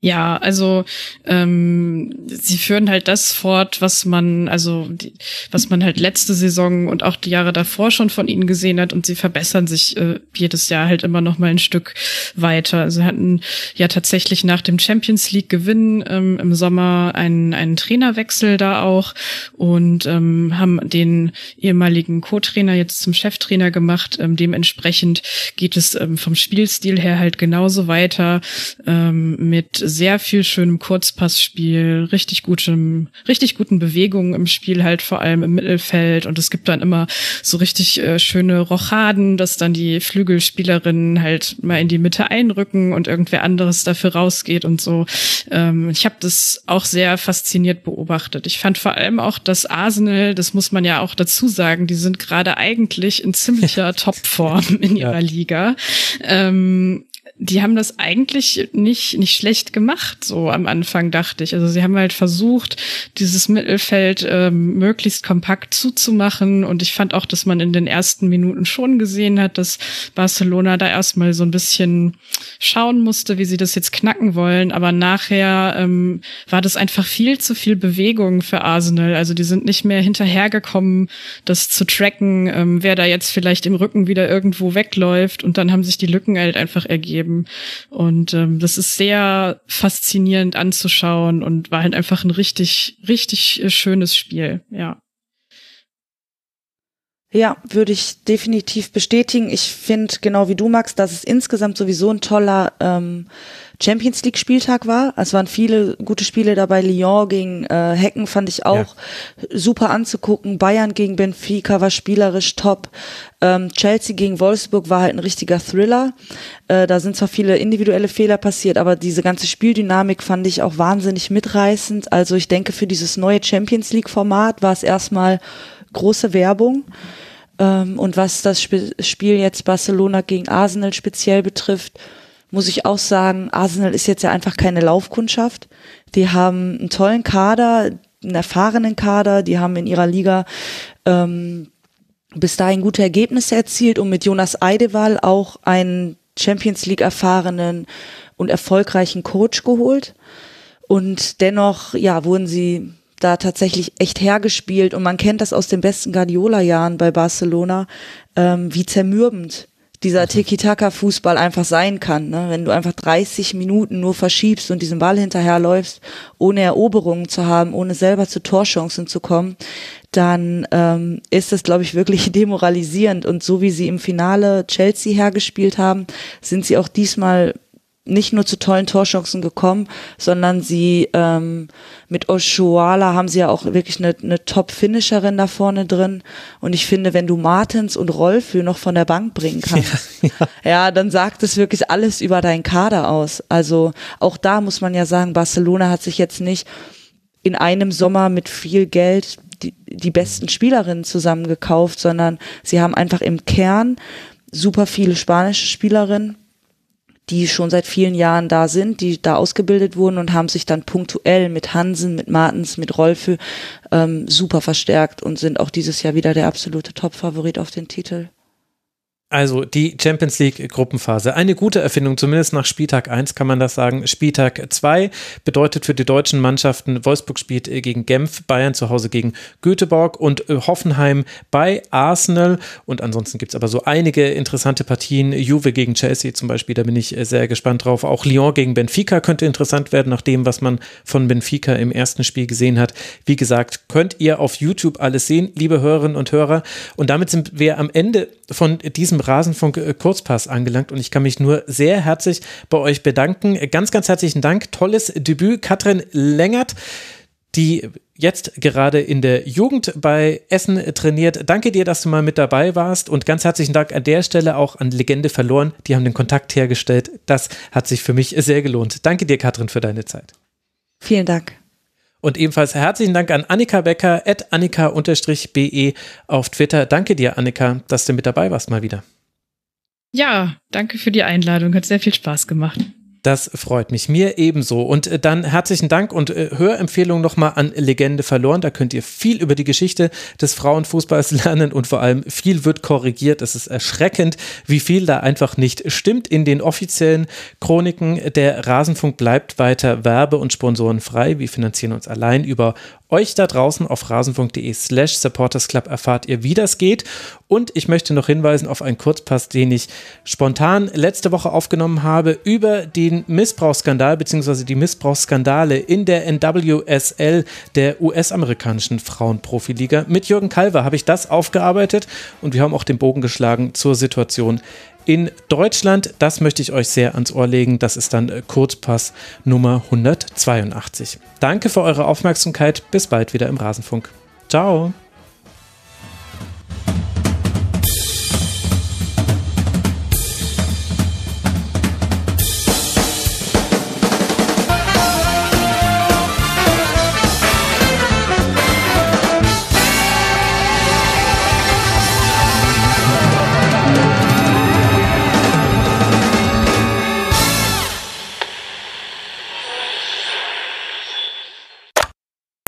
Ja, also ähm, sie führen halt das fort, was man, also die, was man halt letzte Saison und auch die Jahre davor schon von ihnen gesehen hat und sie verbessern sich äh, jedes Jahr halt immer noch mal ein Stück weiter. Also hatten ja tatsächlich nach dem Champions League Gewinn ähm, im Sommer einen, einen Trainerwechsel da auch und ähm, haben den ehemaligen Co-Trainer jetzt zum Cheftrainer gemacht. Ähm, dementsprechend geht es ähm, vom Spielstil her halt genauso weiter ähm, mit sehr viel schönem Kurzpassspiel, richtig gutem, richtig guten Bewegungen im Spiel halt vor allem im Mittelfeld und es gibt dann immer so richtig äh, schöne Rochaden, dass dann die Flügelspielerinnen halt mal in die Mitte einrücken und irgendwer anderes dafür rausgeht und so. Ähm, ich habe das auch sehr fasziniert beobachtet. Ich fand vor allem auch das Arsenal, das muss man ja auch dazu sagen, die sind gerade eigentlich in ziemlicher Topform in ihrer ja. Liga. Ähm, die haben das eigentlich nicht, nicht schlecht gemacht, so am Anfang dachte ich. Also sie haben halt versucht, dieses Mittelfeld ähm, möglichst kompakt zuzumachen. Und ich fand auch, dass man in den ersten Minuten schon gesehen hat, dass Barcelona da erstmal so ein bisschen schauen musste, wie sie das jetzt knacken wollen. Aber nachher ähm, war das einfach viel zu viel Bewegung für Arsenal. Also die sind nicht mehr hinterhergekommen, das zu tracken, ähm, wer da jetzt vielleicht im Rücken wieder irgendwo wegläuft. Und dann haben sich die Lücken halt einfach ergeben gegeben. Und ähm, das ist sehr faszinierend anzuschauen und war halt einfach ein richtig, richtig äh, schönes Spiel, ja. Ja, würde ich definitiv bestätigen. Ich finde, genau wie du, Max, dass es insgesamt sowieso ein toller ähm, Champions League Spieltag war. Es waren viele gute Spiele dabei. Lyon gegen äh, Hecken fand ich auch ja. super anzugucken. Bayern gegen Benfica war spielerisch top. Ähm, Chelsea gegen Wolfsburg war halt ein richtiger Thriller. Äh, da sind zwar viele individuelle Fehler passiert, aber diese ganze Spieldynamik fand ich auch wahnsinnig mitreißend. Also ich denke, für dieses neue Champions League Format war es erstmal große Werbung. Ähm, und was das Spiel jetzt Barcelona gegen Arsenal speziell betrifft, muss ich auch sagen, Arsenal ist jetzt ja einfach keine Laufkundschaft. Die haben einen tollen Kader, einen erfahrenen Kader, die haben in ihrer Liga ähm, bis dahin gute Ergebnisse erzielt und mit Jonas Eidewall auch einen Champions League erfahrenen und erfolgreichen Coach geholt. Und dennoch, ja, wurden sie da tatsächlich echt hergespielt und man kennt das aus den besten Guardiola-Jahren bei Barcelona, ähm, wie zermürbend dieser Tiki-Taka-Fußball einfach sein kann. Ne? Wenn du einfach 30 Minuten nur verschiebst und diesen Ball hinterherläufst, ohne Eroberungen zu haben, ohne selber zu Torchancen zu kommen, dann ähm, ist es, glaube ich, wirklich demoralisierend. Und so wie sie im Finale Chelsea hergespielt haben, sind sie auch diesmal nicht nur zu tollen Torchancen gekommen, sondern sie ähm, mit Oshuala haben sie ja auch wirklich eine, eine Top-Finisherin da vorne drin. Und ich finde, wenn du Martens und Rolfü noch von der Bank bringen kannst, ja, ja. ja, dann sagt es wirklich alles über deinen Kader aus. Also auch da muss man ja sagen, Barcelona hat sich jetzt nicht in einem Sommer mit viel Geld die, die besten Spielerinnen zusammengekauft, sondern sie haben einfach im Kern super viele spanische Spielerinnen die schon seit vielen Jahren da sind, die da ausgebildet wurden und haben sich dann punktuell mit Hansen, mit Martens, mit Rolfe ähm, super verstärkt und sind auch dieses Jahr wieder der absolute Top-Favorit auf den Titel. Also die Champions League Gruppenphase. Eine gute Erfindung, zumindest nach Spieltag 1 kann man das sagen. Spieltag 2 bedeutet für die deutschen Mannschaften, Wolfsburg spielt äh, gegen Genf, Bayern zu Hause gegen Göteborg und äh, Hoffenheim bei Arsenal. Und ansonsten gibt es aber so einige interessante Partien. Juve gegen Chelsea zum Beispiel, da bin ich äh, sehr gespannt drauf. Auch Lyon gegen Benfica könnte interessant werden, nach dem, was man von Benfica im ersten Spiel gesehen hat. Wie gesagt, könnt ihr auf YouTube alles sehen, liebe Hörerinnen und Hörer. Und damit sind wir am Ende von diesem Rasenfunk äh, Kurzpass angelangt und ich kann mich nur sehr herzlich bei euch bedanken. Ganz, ganz herzlichen Dank. Tolles Debüt. Katrin Längert, die jetzt gerade in der Jugend bei Essen trainiert. Danke dir, dass du mal mit dabei warst und ganz herzlichen Dank an der Stelle auch an Legende verloren. Die haben den Kontakt hergestellt. Das hat sich für mich sehr gelohnt. Danke dir, Katrin, für deine Zeit. Vielen Dank. Und ebenfalls herzlichen Dank an Annika Becker, at annika-be auf Twitter. Danke dir, Annika, dass du mit dabei warst mal wieder. Ja, danke für die Einladung. Hat sehr viel Spaß gemacht. Das freut mich. Mir ebenso. Und äh, dann herzlichen Dank und äh, Hörempfehlung nochmal an Legende verloren. Da könnt ihr viel über die Geschichte des Frauenfußballs lernen und vor allem viel wird korrigiert. Es ist erschreckend, wie viel da einfach nicht stimmt in den offiziellen Chroniken. Der Rasenfunk bleibt weiter werbe- und sponsorenfrei. Wir finanzieren uns allein über euch da draußen auf rasenfunk.de slash supportersclub erfahrt ihr, wie das geht. Und ich möchte noch hinweisen auf einen Kurzpass, den ich spontan letzte Woche aufgenommen habe über den Missbrauchsskandal bzw. die Missbrauchsskandale in der NWSL der US-amerikanischen Frauenprofiliga. Mit Jürgen Kalver habe ich das aufgearbeitet und wir haben auch den Bogen geschlagen zur Situation in Deutschland. Das möchte ich euch sehr ans Ohr legen. Das ist dann äh, Kurzpass Nummer 182. Danke für eure Aufmerksamkeit. Bis bald wieder im Rasenfunk. Ciao.